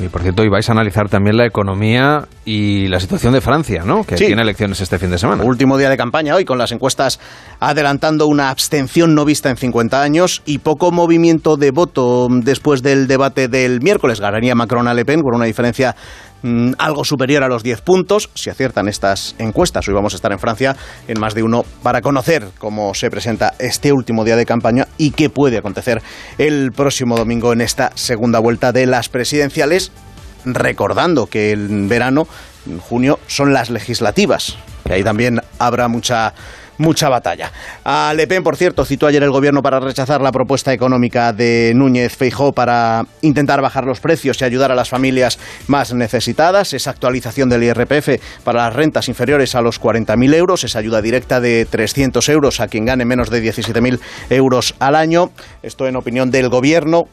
Y por cierto, hoy vais a analizar también la economía y la situación de Francia, ¿no? Que tiene elecciones este fin de semana. Último día de campaña hoy, con las encuestas adelantando una abstención no vista en 50 años y poco movimiento de voto después del debate del miércoles. Ganaría Macron a Le Pen con una diferencia Mm, algo superior a los 10 puntos, si aciertan estas encuestas. Hoy vamos a estar en Francia en más de uno para conocer cómo se presenta este último día de campaña y qué puede acontecer el próximo domingo en esta segunda vuelta de las presidenciales, recordando que el verano, en junio, son las legislativas, que ahí también habrá mucha mucha batalla. A Le Pen, por cierto, citó ayer el gobierno para rechazar la propuesta económica de Núñez Feijó para intentar bajar los precios y ayudar a las familias más necesitadas. Esa actualización del IRPF para las rentas inferiores a los 40.000 euros, esa ayuda directa de 300 euros a quien gane menos de 17.000 euros al año. Esto en opinión del gobierno.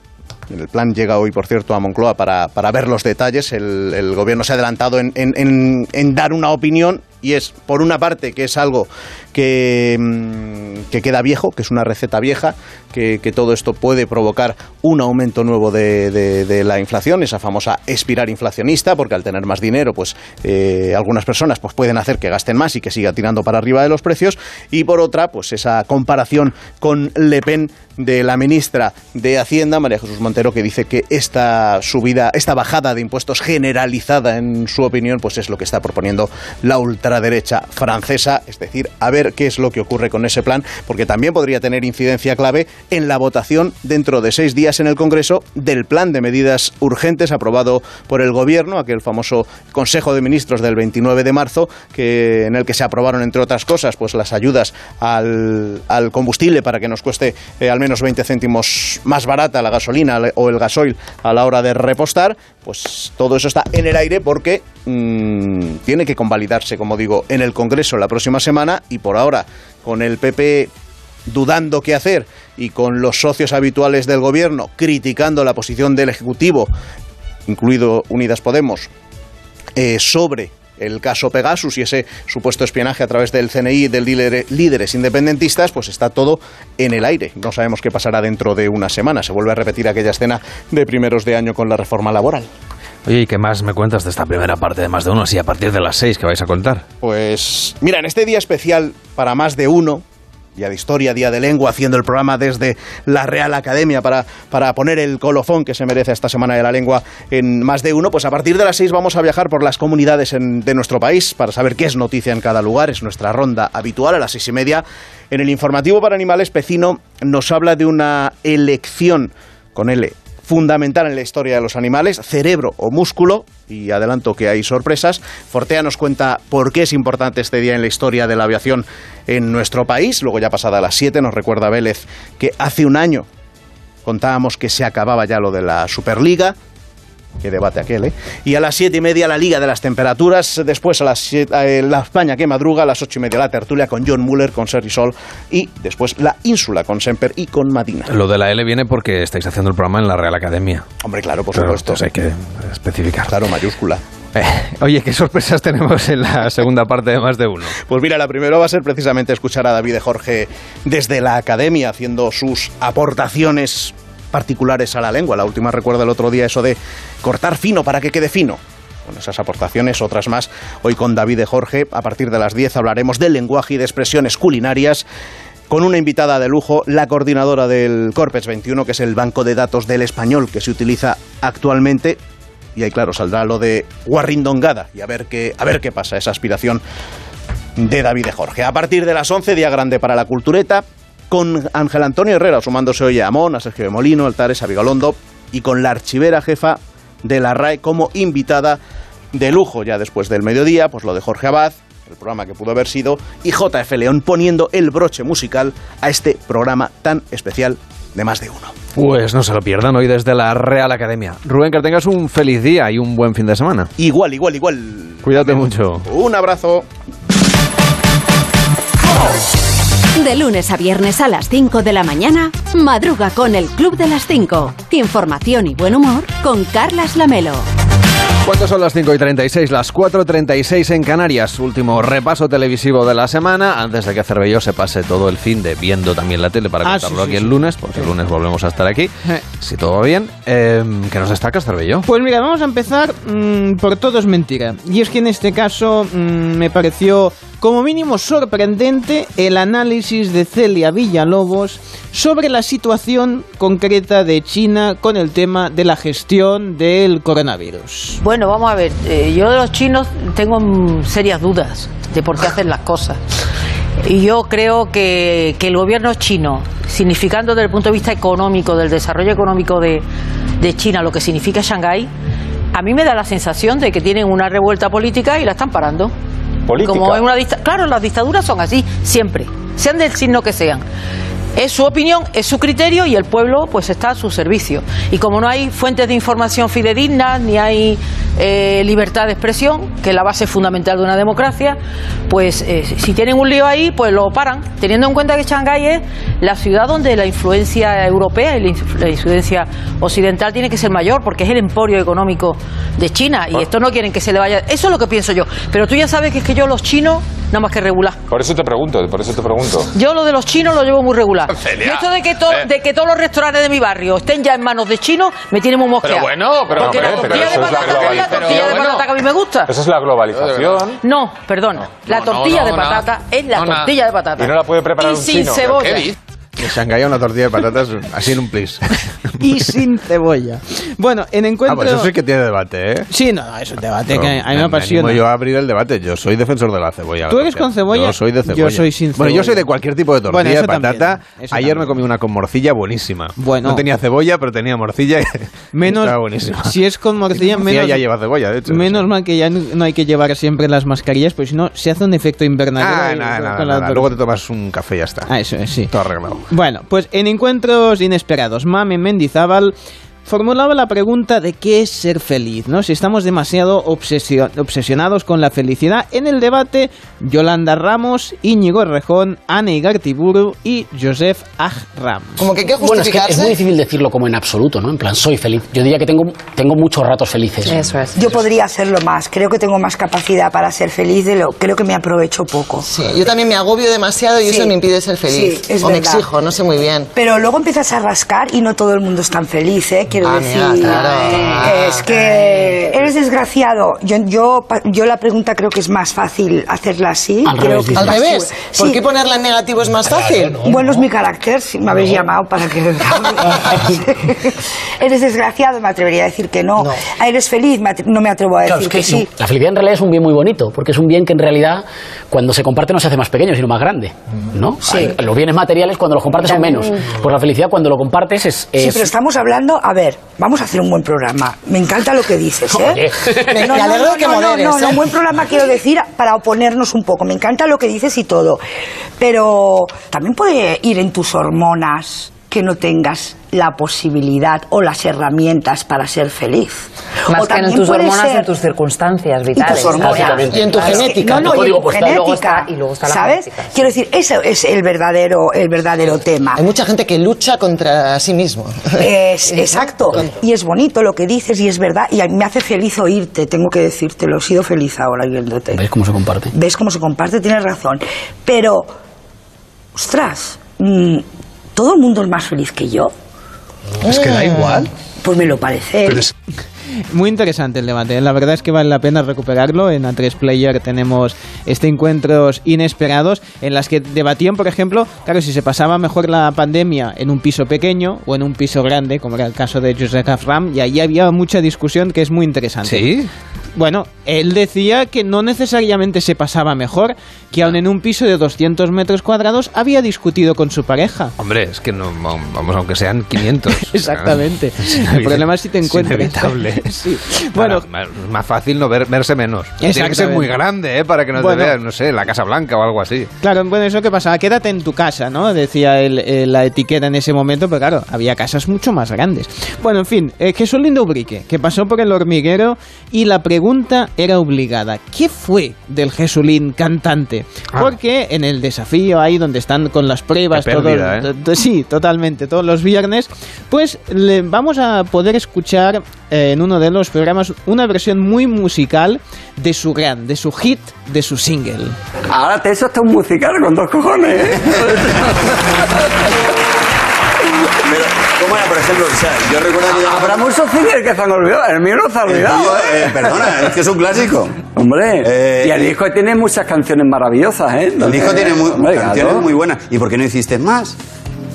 El plan llega hoy, por cierto, a Moncloa para, ver los detalles. El, gobierno se ha adelantado en dar una opinión y es, por una parte, que es algo que, mm, que queda viejo, que es una receta vieja, que, todo esto puede provocar un aumento nuevo de, la inflación, esa famosa espiral inflacionista, porque al tener más dinero, pues eh, algunas personas pues, pueden hacer que gasten más y que siga tirando para arriba de los precios, y por otra, pues esa comparación con Le Pen de la ministra de Hacienda, María Jesús Montero, que dice que esta subida, esta bajada de impuestos generalizada, en su opinión, pues es lo que está proponiendo la ultraderecha francesa, es decir, a ver qué es lo que ocurre con ese plan, porque también podría tener incidencia clave en la votación dentro de seis días en el Congreso del plan de medidas urgentes aprobado por el Gobierno, aquel famoso Consejo de Ministros del 29 de marzo, que, en el que se aprobaron, entre otras cosas, pues las ayudas al, combustible para que nos cueste eh, al menos 20 céntimos más barata la gasolina o el gasoil a la hora de repostar, pues todo eso está en el aire porque mm, tiene que convalidarse, como digo, en el Congreso la próxima semana y por ahora con el PP dudando qué hacer y con los socios habituales del gobierno criticando la posición del Ejecutivo, incluido Unidas Podemos, eh, sobre el caso Pegasus y ese supuesto espionaje a través del CNI y del líderes independentistas, pues está todo en el aire. No sabemos qué pasará dentro de una semana. Se vuelve a repetir aquella escena de primeros de año con la reforma laboral. Oye, ¿y qué más me cuentas de esta primera parte de más de uno? Así a partir de las seis que vais a contar. Pues mira, en este día especial para más de uno, día de historia, día de lengua, haciendo el programa desde la Real Academia para, para poner el colofón que se merece esta Semana de la Lengua en más de uno, pues a partir de las seis vamos a viajar por las comunidades de nuestro país para saber qué es noticia en cada lugar. Es nuestra ronda habitual a las seis y media. En el informativo para animales, Pecino nos habla de una elección con L fundamental en la historia de los animales, cerebro o músculo, y adelanto que hay sorpresas. Fortea nos cuenta por qué es importante este día en la historia de la aviación en nuestro país. Luego ya pasada las 7 nos recuerda Vélez que hace un año contábamos que se acababa ya lo de la Superliga, Qué debate aquel, ¿eh? Y a las siete y media la Liga de las Temperaturas. Después a las eh, la España que madruga. A las ocho y media la tertulia con John Muller, con Sergi Sol. Y después la Ínsula con Semper y con Madina. Lo de la L viene porque estáis haciendo el programa en la Real Academia. Hombre, claro, por supuesto. hay que especificar. Claro, mayúscula. Eh, oye, ¿qué sorpresas tenemos en la segunda parte de más de uno? Pues mira, la primera va a ser precisamente escuchar a David Jorge desde la academia haciendo sus aportaciones particulares a la lengua. La última recuerda el otro día eso de cortar fino para que quede fino. Con esas aportaciones, otras más. Hoy con David de Jorge, a partir de las 10 hablaremos del lenguaje y de expresiones culinarias con una invitada de lujo, la coordinadora del Corpes 21, que es el banco de datos del español que se utiliza actualmente. Y ahí, claro, saldrá lo de Guarrindongada y a ver qué, a ver qué pasa, esa aspiración de David de Jorge. A partir de las 11, día grande para la cultureta, con Ángel Antonio Herrera sumándose hoy a Amón, a Sergio de Molino, Altares, a Vigalondo y con la archivera jefa de la RAE como invitada de lujo ya después del mediodía, pues lo de Jorge Abad, el programa que pudo haber sido, y JF León poniendo el broche musical a este programa tan especial de más de uno. Pues no se lo pierdan hoy desde la Real Academia. Rubén, que tengas un feliz día y un buen fin de semana. Igual, igual, igual. Cuídate mucho. Un abrazo. De lunes a viernes a las 5 de la mañana, madruga con el Club de las 5. Información y buen humor con Carlas Lamelo. ¿Cuántos son las 5 y 36? Las 4.36 en Canarias. Último repaso televisivo de la semana. Antes de que Cervelló se pase todo el fin de viendo también la tele para Ah, contarlo sí, sí, aquí sí. el lunes, porque el lunes volvemos a estar aquí. Si todo va bien, eh, ¿qué nos destacas, Cervelló? Pues mira, vamos a empezar mm, por todo es mentira. Y es que en este caso mm, me pareció como mínimo sorprendente el análisis de Celia Villalobos sobre la situación concreta de China con el tema de la gestión del coronavirus. Bueno, vamos a ver, eh, yo de los chinos tengo mm, serias dudas de por qué hacen las cosas. Y yo creo que, que el gobierno chino, significando desde el punto de vista económico, del desarrollo económico de, de China, lo que significa Shanghái, a mí me da la sensación de que tienen una revuelta política y la están parando. Como en una claro, las dictaduras son así, siempre, sean del signo que sean. Es su opinión, es su criterio y el pueblo pues está a su servicio. Y como no hay fuentes de información fidedignas, ni hay eh, libertad de expresión, que es la base fundamental de una democracia, pues eh, si tienen un lío ahí, pues lo paran, teniendo en cuenta que Shanghái es la ciudad donde la influencia europea y la inf- la influencia occidental tiene que ser mayor, porque es el emporio económico de China y esto no quieren que se le vaya. Eso es lo que pienso yo. Pero tú ya sabes que es que yo los chinos, nada más que regular. Por eso te pregunto, por eso te pregunto. Yo lo de los chinos lo llevo muy regular. Celia, y esto de que, to- eh. de que todos los restaurantes de mi barrio estén ya en manos de chinos, me tiene muy mosqueado. Pero bueno, pero- Porque la tortilla pero de es la patata es la tortilla de bueno. patata que a mí me gusta. Eso es la globalización. No, perdona. la No, tortilla no, de no, patata no, es la tortilla de patata. Y no la puede preparar Y un sin chino. cebolla. ¿Pero? De Shanghái una tortilla de patatas así en un plis. y sin cebolla. Bueno, en Ah, encuentro... pues eso sí que tiene debate, ¿eh? Sí, no, es un debate No, que a mí me animo apasiona. yo a abrir el debate. Yo soy defensor de la cebolla. ¿Tú eres con cebolla? Yo soy de Yo cebolla. soy sin Bueno, yo cebolla. soy de cualquier tipo de tortilla, Bueno, de patata. también, Ayer me comí una con morcilla buenísima. Bueno. No tenía cebolla, pero tenía morcilla y Menos, estaba buenísima. si es con morcilla, Morcilla menos, ya lleva cebolla, de hecho. menos mal que ya no hay que llevar siempre las mascarillas, pues si no, se hace un efecto invernadero. Ah, nada, nada. Luego te tomas un café y ya está. Ah, eso es, sí. Todo arreglado. Bueno, pues en encuentros inesperados, Mame Mendizábal formulaba la pregunta de qué es ser feliz, ¿no? Si estamos demasiado obsesio- obsesionados con la felicidad. En el debate, Yolanda Ramos, Íñigo Rejón, Anne Igartiburu y Joseph Ajram. Como que que Bueno, es que es muy difícil decirlo como en absoluto, ¿no? En plan, soy feliz. Yo diría que tengo, tengo muchos ratos felices. Yo podría hacerlo más. Creo que tengo más capacidad para ser feliz de lo. Creo que me aprovecho poco. Sí, yo también me agobio demasiado y Sí. eso me impide ser feliz. Sí, es o me exijo, no sé muy bien. Pero luego empiezas a rascar y no todo el mundo es tan feliz, ¿eh? Quiero Ah, decir. mira, claro. Eh, Es que eres desgraciado. Yo, yo, yo la pregunta creo que es más fácil hacerla así. Al Creo revés, que al revés. su- ¿Por sí. qué ponerla en negativo es más fácil? Bueno, es mi carácter, si me habéis llamado para que... eres desgraciado, me atrevería a decir que no. Ah, Eres feliz, me atre- no me atrevo a decir Claro, es que, que sí. La felicidad en realidad es un bien muy bonito, porque es un bien que en realidad cuando se comparte no se hace más pequeño, sino más grande. ¿no? Sí. Los bienes materiales cuando los compartes son menos. Pues la felicidad cuando lo compartes es... Sí, es- pero estamos hablando, a ver, vamos a hacer un buen programa. Me encanta lo que dices, ¿eh? Me- No, no, alegro no, de que no, no, moderes, no, no, ¿eh? un buen programa quiero decir para oponernos un poco. Me encanta lo que dices y todo, pero también puede ir en tus hormonas que no tengas la posibilidad o las herramientas para ser feliz. Más O que en también tus puede hormonas, ser- en tus circunstancias y vitales. tus hormonas. Y en tu Claro, genética. No, no, y en tu. Y luego genética. está- y luego está la ¿Sabes? genética, sí. Quiero decir, ese es el verdadero, el verdadero tema. Hay mucha gente que lucha contra sí mismo. Es, exacto. Y es bonito lo que dices y es verdad. Y me hace feliz oírte, tengo que decírtelo. He sido feliz ahora oyéndote. ¿Ves cómo se comparte? ¿Ves cómo se comparte? Tienes razón. Pero, ostras, mm, ¿todo el mundo es más feliz que yo? Es que da igual. Pues me lo parece. Muy interesante el debate. ¿eh? La verdad es que vale la pena recuperarlo. En A3 Player tenemos este encuentros inesperados en las que debatían, por ejemplo, claro, si se pasaba mejor la pandemia en un piso pequeño o en un piso grande, como era el caso de Josep Afram, y ahí había mucha discusión que es muy interesante. Sí. Bueno, él decía que no necesariamente se pasaba mejor, que aun en un piso de 200 metros cuadrados había discutido con su pareja. Hombre, es que no, vamos, aunque sean 500. Exactamente. Es El problema es si te encuentras. inevitable. Sí. Bueno, Bueno, es más fácil no ver- verse menos. Tiene que ser muy grande, ¿eh? Para que no Bueno. te vean, no sé, la Casa Blanca o algo así. Claro, bueno, eso que pasaba, quédate en tu casa, ¿no? Decía el- eh, la etiqueta en ese momento, pero claro, había casas mucho más grandes. Bueno, en fin, eh, Jesús Lindo Ubrique, que pasó por el hormiguero y la pregunta era obligada. ¿Qué fue del Jesulín cantante? Ah. Porque en el desafío ahí donde están con las pruebas, pérdida, ¿eh? sí, totalmente, todos los viernes, pues le vamos a poder escuchar eh, en uno de los programas una versión muy musical de su gran, de su hit, de su single. Ahora te eso está un musical con dos cojones, ¿eh? Pero, ¿cómo era, por ejemplo? O sea, yo recuerdo que... Habrá muchos singles que se han olvidado. El mío no se ha El olvidado, ¿eh? eh, perdona, es que es un clásico. Hombre, Eh, y el disco tiene muchas canciones maravillosas, ¿eh? El disco tiene muy, Hombre, canciones claro. muy buenas. ¿Y por qué no hiciste más?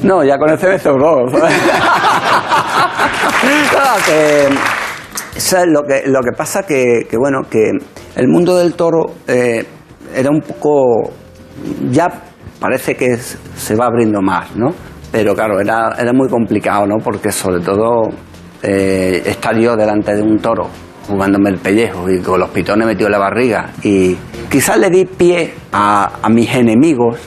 No, ya con sobró. ¿sabes? Claro, que, ¿sabes? Lo que lo que pasa que, que bueno que el mundo del toro eh, era un poco ya parece que es- se va abriendo más, ¿no? Pero claro era era muy complicado, ¿no? Porque sobre todo eh, estar yo delante de un toro jugándome el pellejo y con los pitones metidos en la barriga y quizás le di pie a, a mis enemigos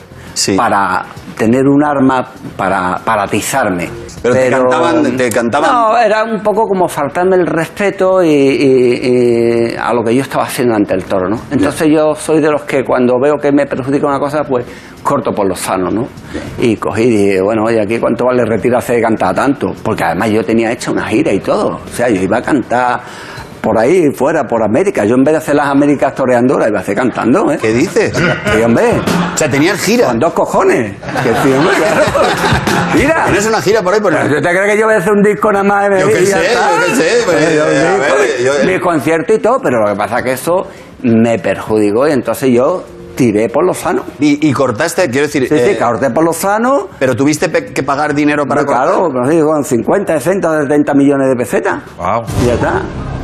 para tener un arma para, para atizarme. Pero te cantaban- te cantaban- No, era un poco como faltarme el respeto y, y- y a lo que yo estaba haciendo ante el toro, ¿no? Entonces yo soy de los que cuando veo que me perjudica una cosa, pues corto por lo sano, ¿no? Y cogí y dije, bueno, oye, aquí cuánto vale retirarse de cantar tanto, porque además yo tenía hecha una gira y todo, o sea, yo iba a cantar por ahí, fuera, por América. Yo en vez de hacer las Américas toreando, la iba a hacer cantando, ¿eh? ¿Qué dices? Sí, hombre. O sea, tenías gira. Con dos cojones. Que sí, hombre, claro. Mira. ¿Tienes una gira por ahí? Por ¿Yo te crees que yo voy a hacer un disco nada más? Yo qué sé, está? yo qué sé, pues, un a disco, ver, yo- mi concierto y todo, pero lo que pasa es que eso me perjudicó y entonces yo tiré por lo sano. Y, y cortaste, quiero decir... Sí, sí, eh, corté por lo sano. Pero tuviste que pagar dinero para cortar. Claro, pues, sí, con 50, 60, 70 millones de pesetas. Wow. Y ya está.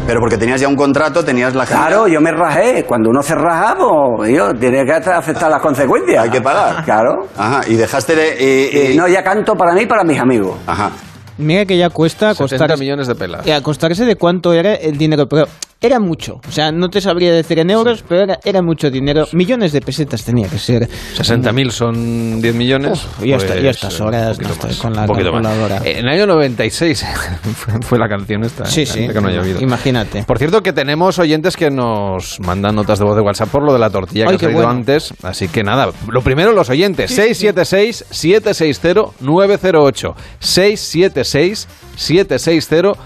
Pero porque tenías ya un contrato, tenías la gira. Claro, yo me rajé. Cuando uno se raja, pues yo tiene que aceptar las consecuencias. Hay que pagar. Claro. Ajá, y dejaste de... y- Y y- no, ya canto para mí y para mis amigos. Ajá. Mira que ya cuesta 70 acostarse, millones de pelas. eh, acostarse de cuánto era el dinero, pero era mucho. O sea, no te sabría decir en euros, pero era, era mucho dinero. Millones de pesetas tenía que ser. 60.000 son 10 millones. Uf, y hasta- y pues, estas eh, horas no estoy con la poquito más. calculadora. En el año 96 fue- fue la canción esta. Sí, eh, sí, que no haya habido. imagínate. Por cierto, que tenemos oyentes que nos mandan notas de voz de WhatsApp por lo de la tortilla que Ay, ha qué salido bueno. antes. Así que nada, lo primero los oyentes. 676-760-908. 676-760-908.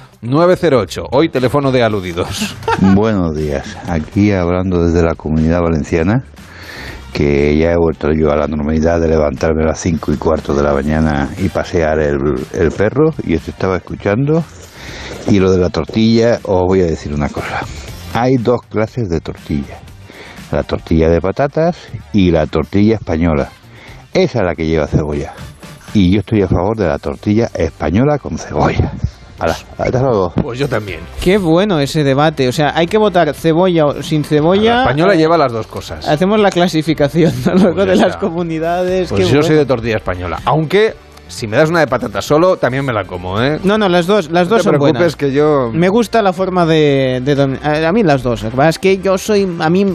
Hoy teléfono de aludidos. Buenos días, aquí hablando desde la comunidad valenciana, que ya he vuelto yo a la normalidad de levantarme a las cinco y cuarto de la mañana y pasear el, el perro, y os estaba escuchando, Y lo de la tortilla, os voy a decir una cosa. Hay dos clases de tortilla. La tortilla de patatas y la tortilla española. Esa es la que lleva cebolla. Y yo estoy a favor de la tortilla española con cebolla. Hasta luego. Pues yo también. Qué bueno ese debate. O sea, hay que votar cebolla o sin cebolla. La española Eh, lleva las dos cosas. Hacemos la clasificación ¿no? luego Pues de las comunidades. Pues qué yo soy bueno. de tortilla española. Aunque, si me das una de patata solo, también me la como, ¿eh? No, no, las dos, las No dos te son preocupes buenas. que yo... Me gusta la forma de, de a mí las dos. Lo que pasa es que yo soy a mí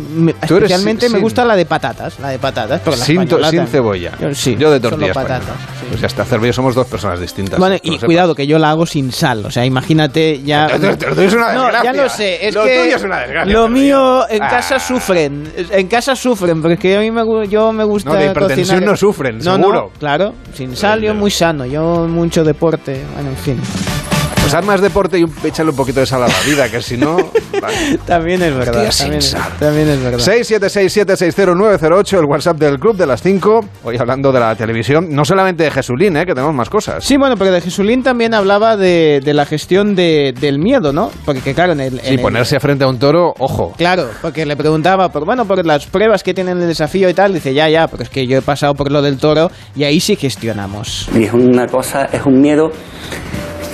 especialmente me sin- gusta la de patatas, la de patatas, pero la Sin, española sin cebolla. Yo, sí, Yo de solo tortilla patatas. española. Pues ya está, somos dos personas distintas. Bueno, y cuidado que yo la hago sin sal, o sea, imagínate ya. Tuyo- lo tuyo es una No, ya lo sé, es Lo que tuyo es una desgracia, lo mío en Ah. casa sufren, en casa sufren, porque a mí me yo me gusta No, de hipertensión cocinar- no sufren, seguro. no, claro, sin sal yo muy sano, yo mucho deporte, bueno, en fin. Más deporte y un- échale un poquito de sal a la vida, que si no... vale. También es verdad, también, también es verdad. 676760908, el WhatsApp del Club de las 5. Hoy hablando de la televisión, no solamente de Jesulín, ¿eh? que tenemos más cosas. Sí, bueno, pero de Jesulín también hablaba de, de la gestión de- del miedo, ¿no? Porque claro, en el... en Sí, el- ponerse frente a un toro, ojo. Claro, porque le preguntaba por bueno, por las pruebas que tienen el desafío y tal, dice, ya, ya, pero es que yo he pasado por lo del toro y ahí sí gestionamos. Y es una cosa, es un miedo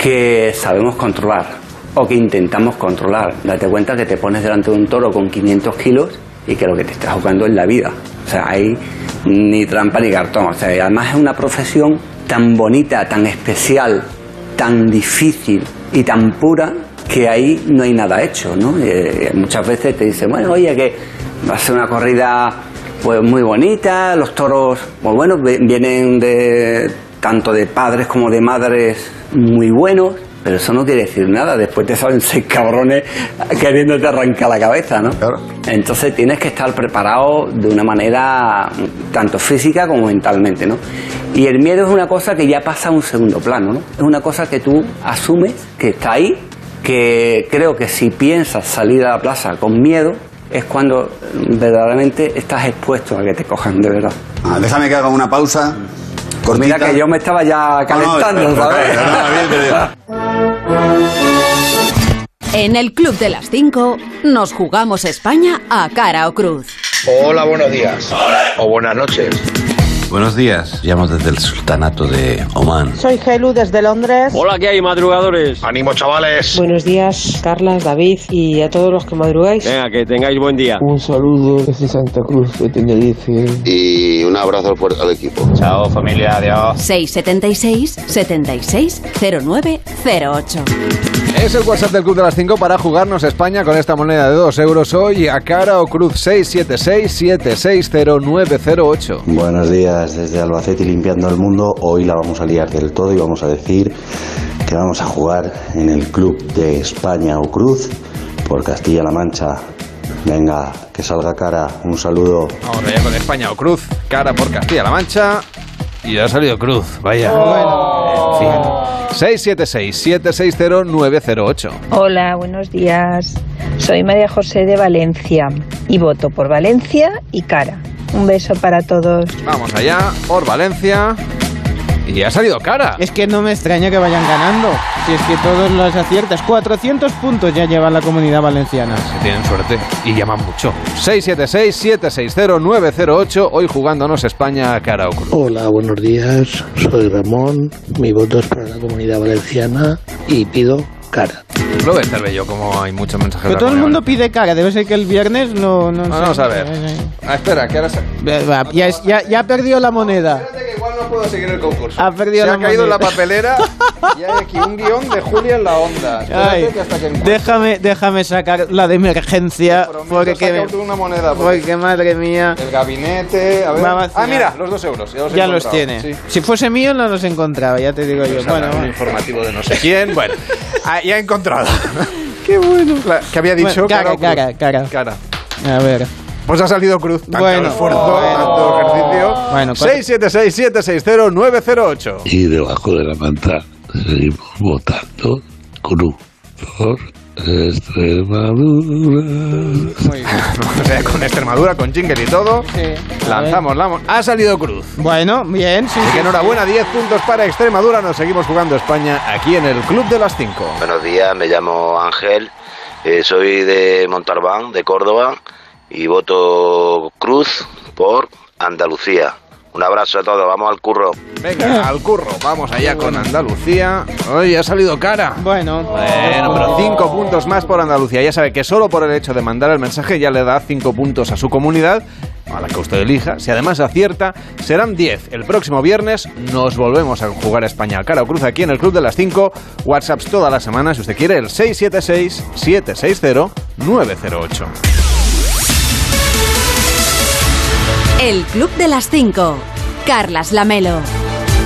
que sabemos controlar o que intentamos controlar. Date cuenta que te pones delante de un toro con 500 kilos y que lo que te estás jugando es la vida. O sea, hay ni trampa ni cartón. O sea, además es una profesión tan bonita, tan especial, tan difícil y tan pura que ahí no hay nada hecho, ¿no? Eh, muchas veces te dicen, bueno, oye, que va a ser una corrida pues muy bonita, los toros, pues bueno, vienen de tanto de padres como de madres muy buenos, pero eso no quiere decir nada, después te salen seis cabrones queriéndote arrancar la cabeza, ¿no? Entonces tienes que estar preparado de una manera tanto física como mentalmente, ¿no? Y el miedo es una cosa que ya pasa a un segundo plano, ¿no? Es una cosa que tú asumes que está ahí, que creo que si piensas salir a la plaza con miedo, es cuando verdaderamente estás expuesto a que te cojan de verdad. Ah, déjame que haga una pausa. Pues mira que yo me estaba ya calentando, No, no, ¿sabes? no, En el Club de las 5 nos jugamos España a cara o cruz. Hola, buenos días. O buenas noches. Buenos días, llamo desde el Sultanato de Oman. Soy Gelu desde Londres. Hola, ¿qué hay, madrugadores? Ánimo, chavales. Buenos días, Carlas, David y a todos los que madrugáis. Venga, que tengáis buen día. Un saludo desde Santa Cruz de Tenerife. Y un abrazo fuerte al equipo. Chao, familia, adiós. 676 76 09 08. Es el WhatsApp del Club de las 5 para jugarnos España con esta moneda de 2 euros hoy a cara o cruz 676-760908. Buenos días desde Albacete limpiando el mundo. Hoy la vamos a liar del todo y vamos a decir que vamos a jugar en el club de España o Cruz por Castilla-La Mancha. Venga, que salga cara. Un saludo. Vamos allá con España o cruz, cara por Castilla-La Mancha. Y ha salido cruz, vaya. Oh. En fin. 676-760-908. Hola, buenos días. Soy María José de Valencia y voto por Valencia y Cara. Un beso para todos. Vamos allá por Valencia. Y ha salido cara. Es que no me extraña que vayan ganando. Si es que todos los aciertas. 400 puntos ya lleva la comunidad valenciana. Que tienen suerte y llaman mucho. 676-760-908. Hoy jugándonos España a cara o cruz. Hola, buenos días. Soy Ramón. Mi voto es para la comunidad valenciana y pido cara. Lo ves, Cervello, como hay muchos mensajes Pero todo el mundo pide cara. Debe ser que el viernes no... no Vamos sé. a ver. Ah, espera, que ahora se... Va, Ya, ya, ya ha perdido la moneda. Igual no puedo seguir el concurso. Ha perdido Se la ha caído en la moneda. papelera y hay aquí un guion de Julia en la onda. Espérate Ay, que hasta que déjame, déjame sacar la de emergencia. Porque, una moneda, porque- porque madre mía. El gabinete, a ver. A. Ah, mira, los dos euros. Ya los, Ya los tiene. Sí. Si fuese mío no los encontraba, ya te digo yo. Pues Bueno, ahora, un bueno. informativo de no sé quién. Bueno, ah, ya he encontrado. Qué bueno. que había dicho Bueno, cara, cruz? cara, cara. Cara. A ver. Pues ha salido cruz. Tanto Bueno, esfuerzo, bueno. tanto ejercicio. Bueno, 676-760-908. Y debajo de la manta seguimos votando cruz por O sea, con Extremadura, con jingle y todo, lanzamos, la Ha salido cruz. Bueno, bien, sí. Así que enhorabuena, 10 puntos para Extremadura. Nos seguimos jugando España aquí en el Club de las 5. Buenos días, me llamo Ángel, eh, soy de Montalbán, de Córdoba, y voto Cruz por Andalucía. Un abrazo a todos, vamos al curro. Venga, al curro. Vamos allá con Andalucía. Hoy ha salido cara. Bueno. Bueno, pero 5 puntos más por Andalucía. Ya sabe que solo por el hecho de mandar el mensaje ya le da 5 puntos a su comunidad, a la que usted elija. Si además acierta, serán 10. El próximo viernes nos volvemos a jugar a España al cara o cruz aquí en el Club de las 5. WhatsApps toda la semana, si usted quiere, el 676-760-908. El Club de las 5. Carlas Lamelo.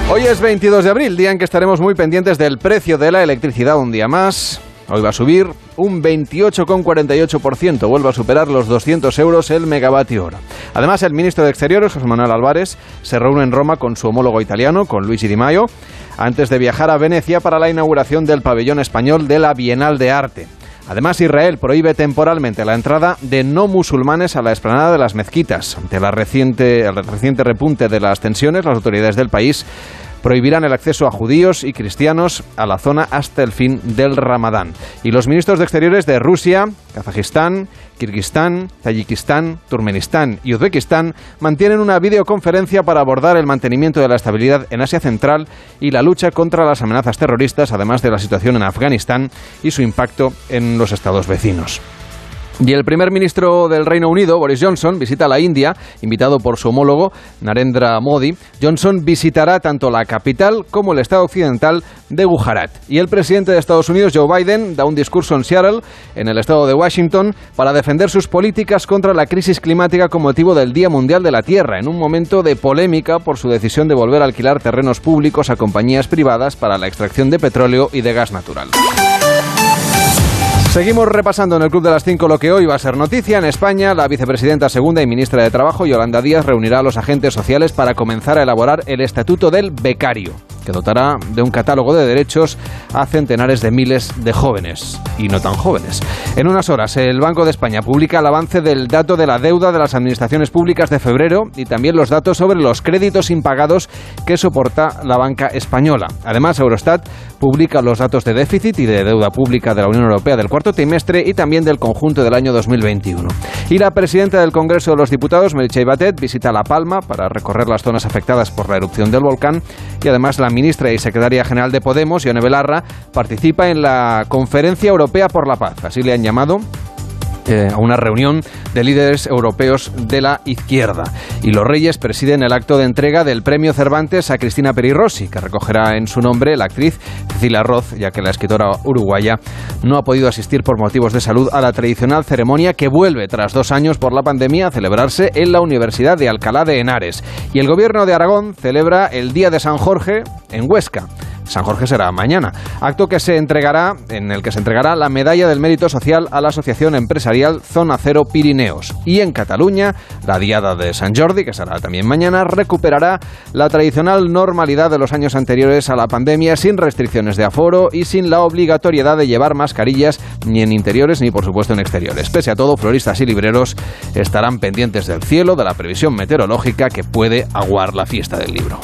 Hoy es 22 de abril, día en que estaremos muy pendientes del precio de la electricidad un día más. Hoy va a subir un 28,48%, vuelve a superar los 200 euros el megavatio hora. Además, el ministro de Exteriores, José Manuel Álvarez, se reúne en Roma con su homólogo italiano, con Luigi Di Maio, antes de viajar a Venecia para la inauguración del pabellón español de la Bienal de Arte. Además, Israel prohíbe temporalmente la entrada de no musulmanes a la explanada de las mezquitas. Ante la reciente, el reciente repunte de las tensiones, las autoridades del país prohibirán el acceso a judíos y cristianos a la zona hasta el fin del Ramadán. Y los ministros de Exteriores de Rusia, Kazajistán, Kirguistán, Tayikistán, Turkmenistán y Uzbekistán mantienen una videoconferencia para abordar el mantenimiento de la estabilidad en Asia Central y la lucha contra las amenazas terroristas, además de la situación en Afganistán y su impacto en los estados vecinos. Y el primer ministro del Reino Unido, Boris Johnson, visita la India, invitado por su homólogo Narendra Modi. Johnson visitará tanto la capital como el estado occidental de Gujarat. Y el presidente de Estados Unidos, Joe Biden, da un discurso en Seattle, en el estado de Washington, para defender sus políticas contra la crisis climática con motivo del Día Mundial de la Tierra, en un momento de polémica por su decisión de volver a alquilar terrenos públicos a compañías privadas para la extracción de petróleo y de gas natural. Seguimos repasando en el Club de las 5 lo que hoy va a ser noticia. En España, la vicepresidenta segunda y ministra de Trabajo, Yolanda Díaz, reunirá a los agentes sociales para comenzar a elaborar el Estatuto del Becario, que dotará de un catálogo de derechos a centenares de miles de jóvenes y no tan jóvenes. En unas horas, el Banco de España publica el avance del dato de la deuda de las administraciones públicas de febrero y también los datos sobre los créditos impagados que soporta la banca española. Además, Eurostat publica los datos de déficit y de deuda pública de la Unión Europea del cuarto trimestre y también del conjunto del año 2021. Y la presidenta del Congreso de los Diputados, Meritxell Batet, visita La Palma para recorrer las zonas afectadas por la erupción del volcán y además la ministra y secretaria general de Podemos, Ione Belarra, participa en la Conferencia Europea por la Paz, así le han llamado eh, a una reunión de líderes europeos de la izquierda. Y los Reyes presiden el acto de entrega del premio Cervantes a Cristina Peri Rossi, que recogerá en su nombre la actriz Cecilia Roth, ya que la escritora uruguaya no ha podido asistir por motivos de salud a la tradicional ceremonia que vuelve tras dos años por la pandemia a celebrarse en la Universidad de Alcalá de Henares. Y el gobierno de Aragón celebra el Día de San Jorge en Huesca. San Jorge será mañana. Acto que se entregará, en el que se entregará la medalla del mérito social a la Asociación Empresarial Zona Cero Pirineos. Y en Cataluña, la Diada de San Jordi, que será también mañana, recuperará la tradicional normalidad de los años anteriores a la pandemia sin restricciones de aforo y sin la obligatoriedad de llevar mascarillas ni en interiores ni por supuesto en exteriores. Pese a todo, floristas y libreros estarán pendientes del cielo, de la previsión meteorológica que puede aguar la fiesta del libro.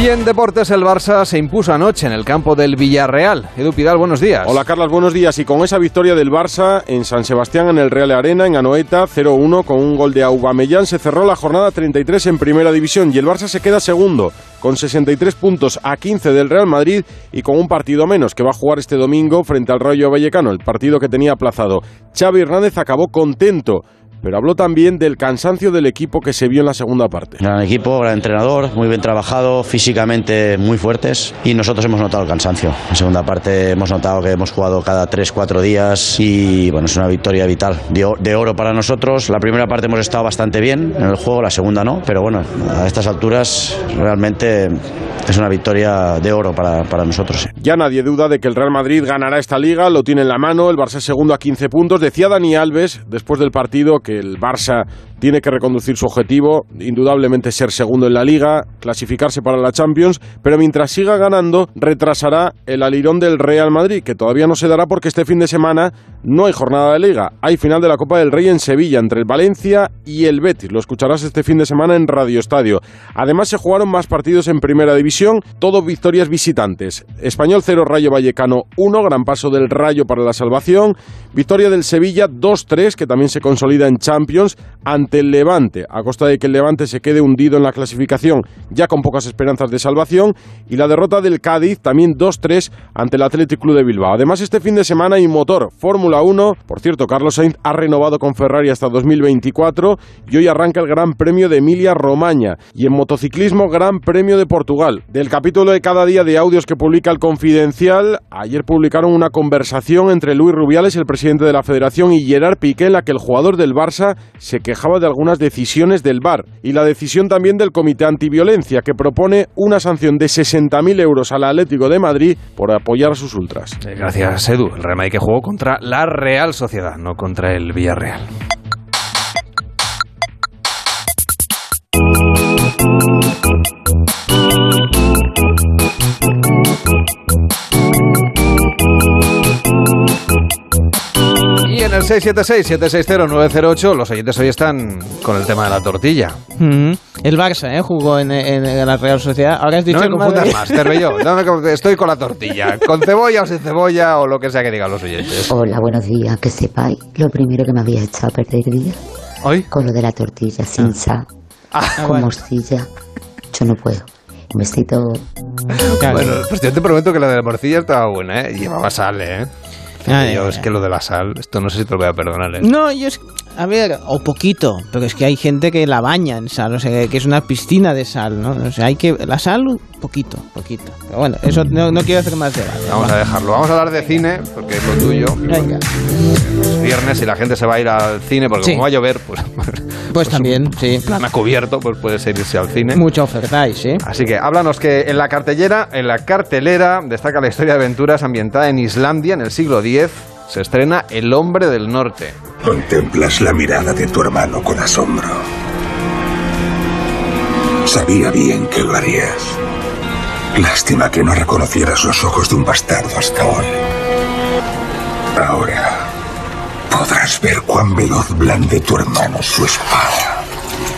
Y en deportes el Barça se impuso anoche en el campo del Villarreal. Edu Pidal, buenos días. Hola Carlos, buenos días. Y con esa victoria del Barça en San Sebastián, en el Real Arena, en Anoeta, 0-1 con un gol de Aubameyang, se cerró la jornada 33 en Primera División y el Barça se queda segundo con 63 puntos a 15 del Real Madrid y con un partido menos que va a jugar este domingo frente al Rayo Vallecano, el partido que tenía aplazado. Xavi Hernández acabó contento pero habló también del cansancio del equipo que se vio en la segunda parte. Gran equipo, gran entrenador, muy bien trabajado, físicamente muy fuertes y nosotros hemos notado el cansancio. En la segunda parte hemos notado que hemos jugado cada 3-4 días y bueno, es una victoria vital, de oro para nosotros. La primera parte hemos estado bastante bien en el juego, la segunda no, pero bueno, a estas alturas realmente es una victoria de oro para, para nosotros. Ya nadie duda de que el Real Madrid ganará esta liga, lo tiene en la mano, el Barça segundo a 15 puntos. Decía Dani Alves después del partido que el Barça tiene que reconducir su objetivo, indudablemente ser segundo en la liga, clasificarse para la Champions, pero mientras siga ganando, retrasará el alirón del Real Madrid, que todavía no se dará porque este fin de semana no hay jornada de liga. Hay final de la Copa del Rey en Sevilla entre el Valencia y el Betis. Lo escucharás este fin de semana en Radio Estadio. Además se jugaron más partidos en Primera División, todo victorias visitantes. Español 0, Rayo Vallecano 1, gran paso del Rayo para la salvación. Victoria del Sevilla 2-3, que también se consolida en Champions, ante el Levante, a costa de que el Levante se quede hundido en la clasificación, ya con pocas esperanzas de salvación. Y la derrota del Cádiz también 2-3 ante el Athletic Club de Bilbao. Además, este fin de semana hay motor Fórmula 1. Por cierto, Carlos Sainz ha renovado con Ferrari hasta 2024 y hoy arranca el Gran Premio de Emilia Romagna. Y en motociclismo, Gran Premio de Portugal. Del capítulo de cada día de audios que publica el Confidencial, ayer publicaron una conversación entre Luis Rubiales, el presidente de la Federación, y Gerard Piqué, en la que el jugador del Barça se quejaba de algunas decisiones del VAR y la decisión también del Comité Antiviolencia, que propone una sanción de 60.000 euros al Atlético de Madrid por apoyar a sus ultras. Eh, Gracias, Edu. El Real Madrid que jugó contra la Real Sociedad, no contra el Villarreal. En el 676-760-908 los oyentes hoy están con el tema de la tortilla. Mm. El Barça, ¿eh? Jugó en, en- en la Real Sociedad. Ahora has dicho No me confundas Madrid. más, Cervelló. No me confundas, estoy con la tortilla. Con cebolla o sin cebolla o lo que sea que digan los oyentes. Hola, buenos días. Que sepáis lo primero que me había echado a perder el día. ¿Hoy? Con lo de la tortilla sin sal. con bueno. morcilla. Yo no puedo. Un besito. Bueno, pues yo te prometo que la de la morcilla estaba buena, ¿eh? Llevaba sal, ¿eh? Yo, es que lo de la sal, esto no sé si te lo voy a perdonar, ¿eh? No, yo es. A ver, o poquito, pero es que hay gente que la baña en sal, o sea, que es una piscina de sal, ¿no? O sea, hay que. La sal, poquito, poquito. Pero bueno, eso no, no quiero hacer más debate. Vamos a dejarlo. Vamos a hablar de cine, porque es lo tuyo. Venga. Es viernes y la gente se va a ir al cine, porque Sí. como va a llover, pues, Pues también, sí. plan a cubierto, pues puedes irse al cine. Mucha oferta hay, sí. Así que háblanos que en la cartellera, en la cartelera, destaca la historia de aventuras ambientada en Islandia en el siglo X. Se estrena El hombre del norte. Contemplas la mirada de tu hermano con asombro. Sabía bien que lo harías. Lástima que no reconocieras los ojos de un bastardo hasta hoy. Ahora podrás ver cuán veloz blande tu hermano su espada.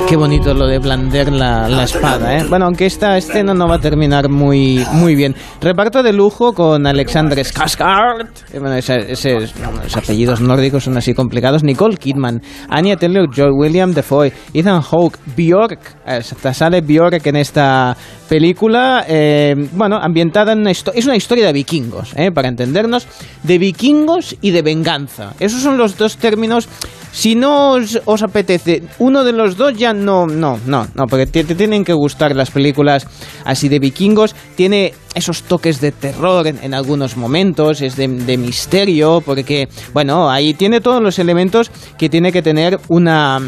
Qué bonito lo de blander la, la espada, ¿eh? Bueno, aunque esta escena no va a terminar muy, muy bien. Reparto de lujo con Alexander Skarsgård. Bueno, ese- ese- los apellidos nórdicos son así complicados. Nicole Kidman, Anya Taylor-Joy, William Defoe, Ethan Hawke, Bjork. Hasta sale Bjork en esta película. eh, bueno, ambientada en una. Es una historia de vikingos, ¿eh? Para entendernos. De vikingos y de venganza. Esos son los dos términos si no os, os apetece uno de los dos, ya no, no, no, no, porque te, tienen que gustar las películas así de vikingos. Tiene esos toques de terror en, algunos momentos, es de, de misterio, porque, bueno, ahí tiene todos los elementos que tiene que tener una...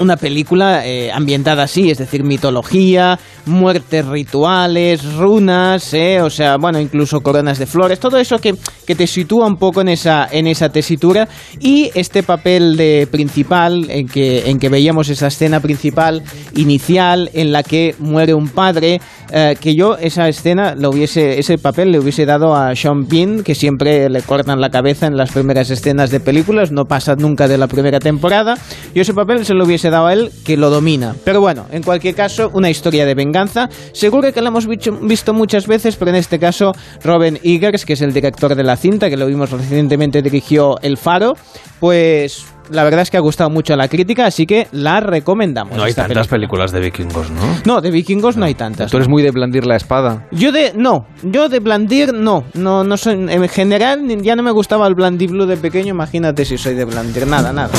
una película eh, ambientada así, es decir, mitología, muertes rituales, runas, eh, o sea, bueno, incluso coronas de flores, todo eso que, que te sitúa un poco en esa, en esa tesitura. Y este papel de principal en que, en que veíamos esa escena principal inicial en la que muere un padre, eh, que yo esa escena, lo hubiese, ese papel le hubiese dado a Sean Bean, que siempre le cortan la cabeza en las primeras escenas de películas, no pasa nunca de la primera temporada, yo ese papel se lo hubiese dado a él, que lo domina. Pero bueno, en cualquier caso, una historia de venganza, seguro que la hemos visto, muchas veces, pero en este caso Robin Eggers, que es el director de la cinta, que lo vimos recientemente, dirigió El Faro, pues... La verdad es que ha gustado mucho a la crítica, así que la recomendamos. No hay tantas película. películas de vikingos, ¿no? No, de vikingos no hay tantas. Tú eres muy de blandir la espada. Yo de no, yo de blandir no, no no soy en general ya no me gustaba el blandiblu de pequeño, imagínate si soy de blandir, nada, nada.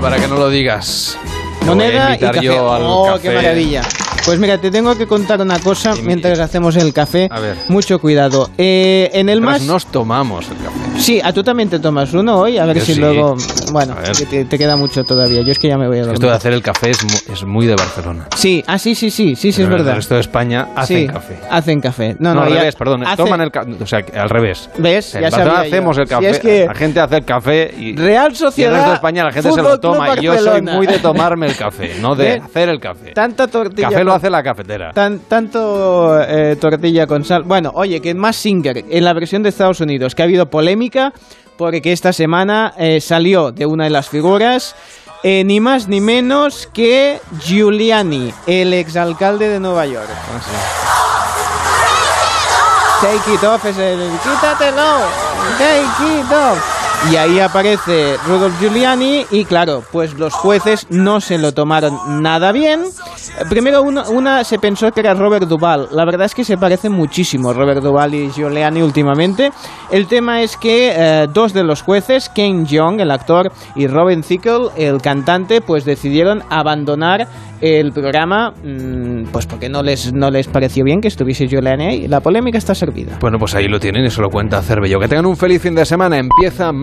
Para que no lo digas. Te voy a Moneda y café. yo al oh, café. qué maravilla. Pues mira, te tengo que contar una cosa mientras hacemos el café. A ver. Mucho cuidado. Eh, en el más... nos tomamos el café. Sí, a tú también te tomas uno hoy, a ver Yo si sí. luego... Bueno, te, te queda mucho todavía. Yo es que ya me voy a dormir. Esto de hacer el café es, mu- es muy de Barcelona. Sí, ah, sí, sí, sí, sí, sí, es en verdad. El resto de España hacen Sí, café. Hacen café. No, No, no, al revés, perdón. Toman el café. O sea, al revés. ¿Ves? En Ya Barcelona sabía yo. hacemos el Si café. es que- La gente hace el café y. Real y Sociedad. el resto de España la gente se lo toma. Y yo soy muy de tomarme el café, no de hacer el café. Tanta tortilla. Café lo hace la cafetera. Tan, tanto eh, tortilla con sal. Bueno, oye, que más Singer en la versión de Estados Unidos, que ha habido polémica porque esta semana eh, salió de una de las figuras eh, ni más ni menos que Giuliani, el exalcalde de Nueva York. Take it off es el quítatelo, take it off. Y ahí aparece Rudolf Giuliani y claro, pues los jueces no se lo tomaron nada bien. Primero una, se pensó que era Robert Duvall. La verdad es que se parecen muchísimo Robert Duvall y Giuliani últimamente. El tema es que eh, dos de los jueces, Ken Jeong, el actor, y Robin Thicke, el cantante, pues decidieron abandonar el programa, mm, pues porque no les, no les pareció bien que estuviese Giuliani ahí. La polémica está servida. Bueno, pues ahí lo tienen se lo cuenta Cervello. Que tengan un feliz fin de semana. Empieza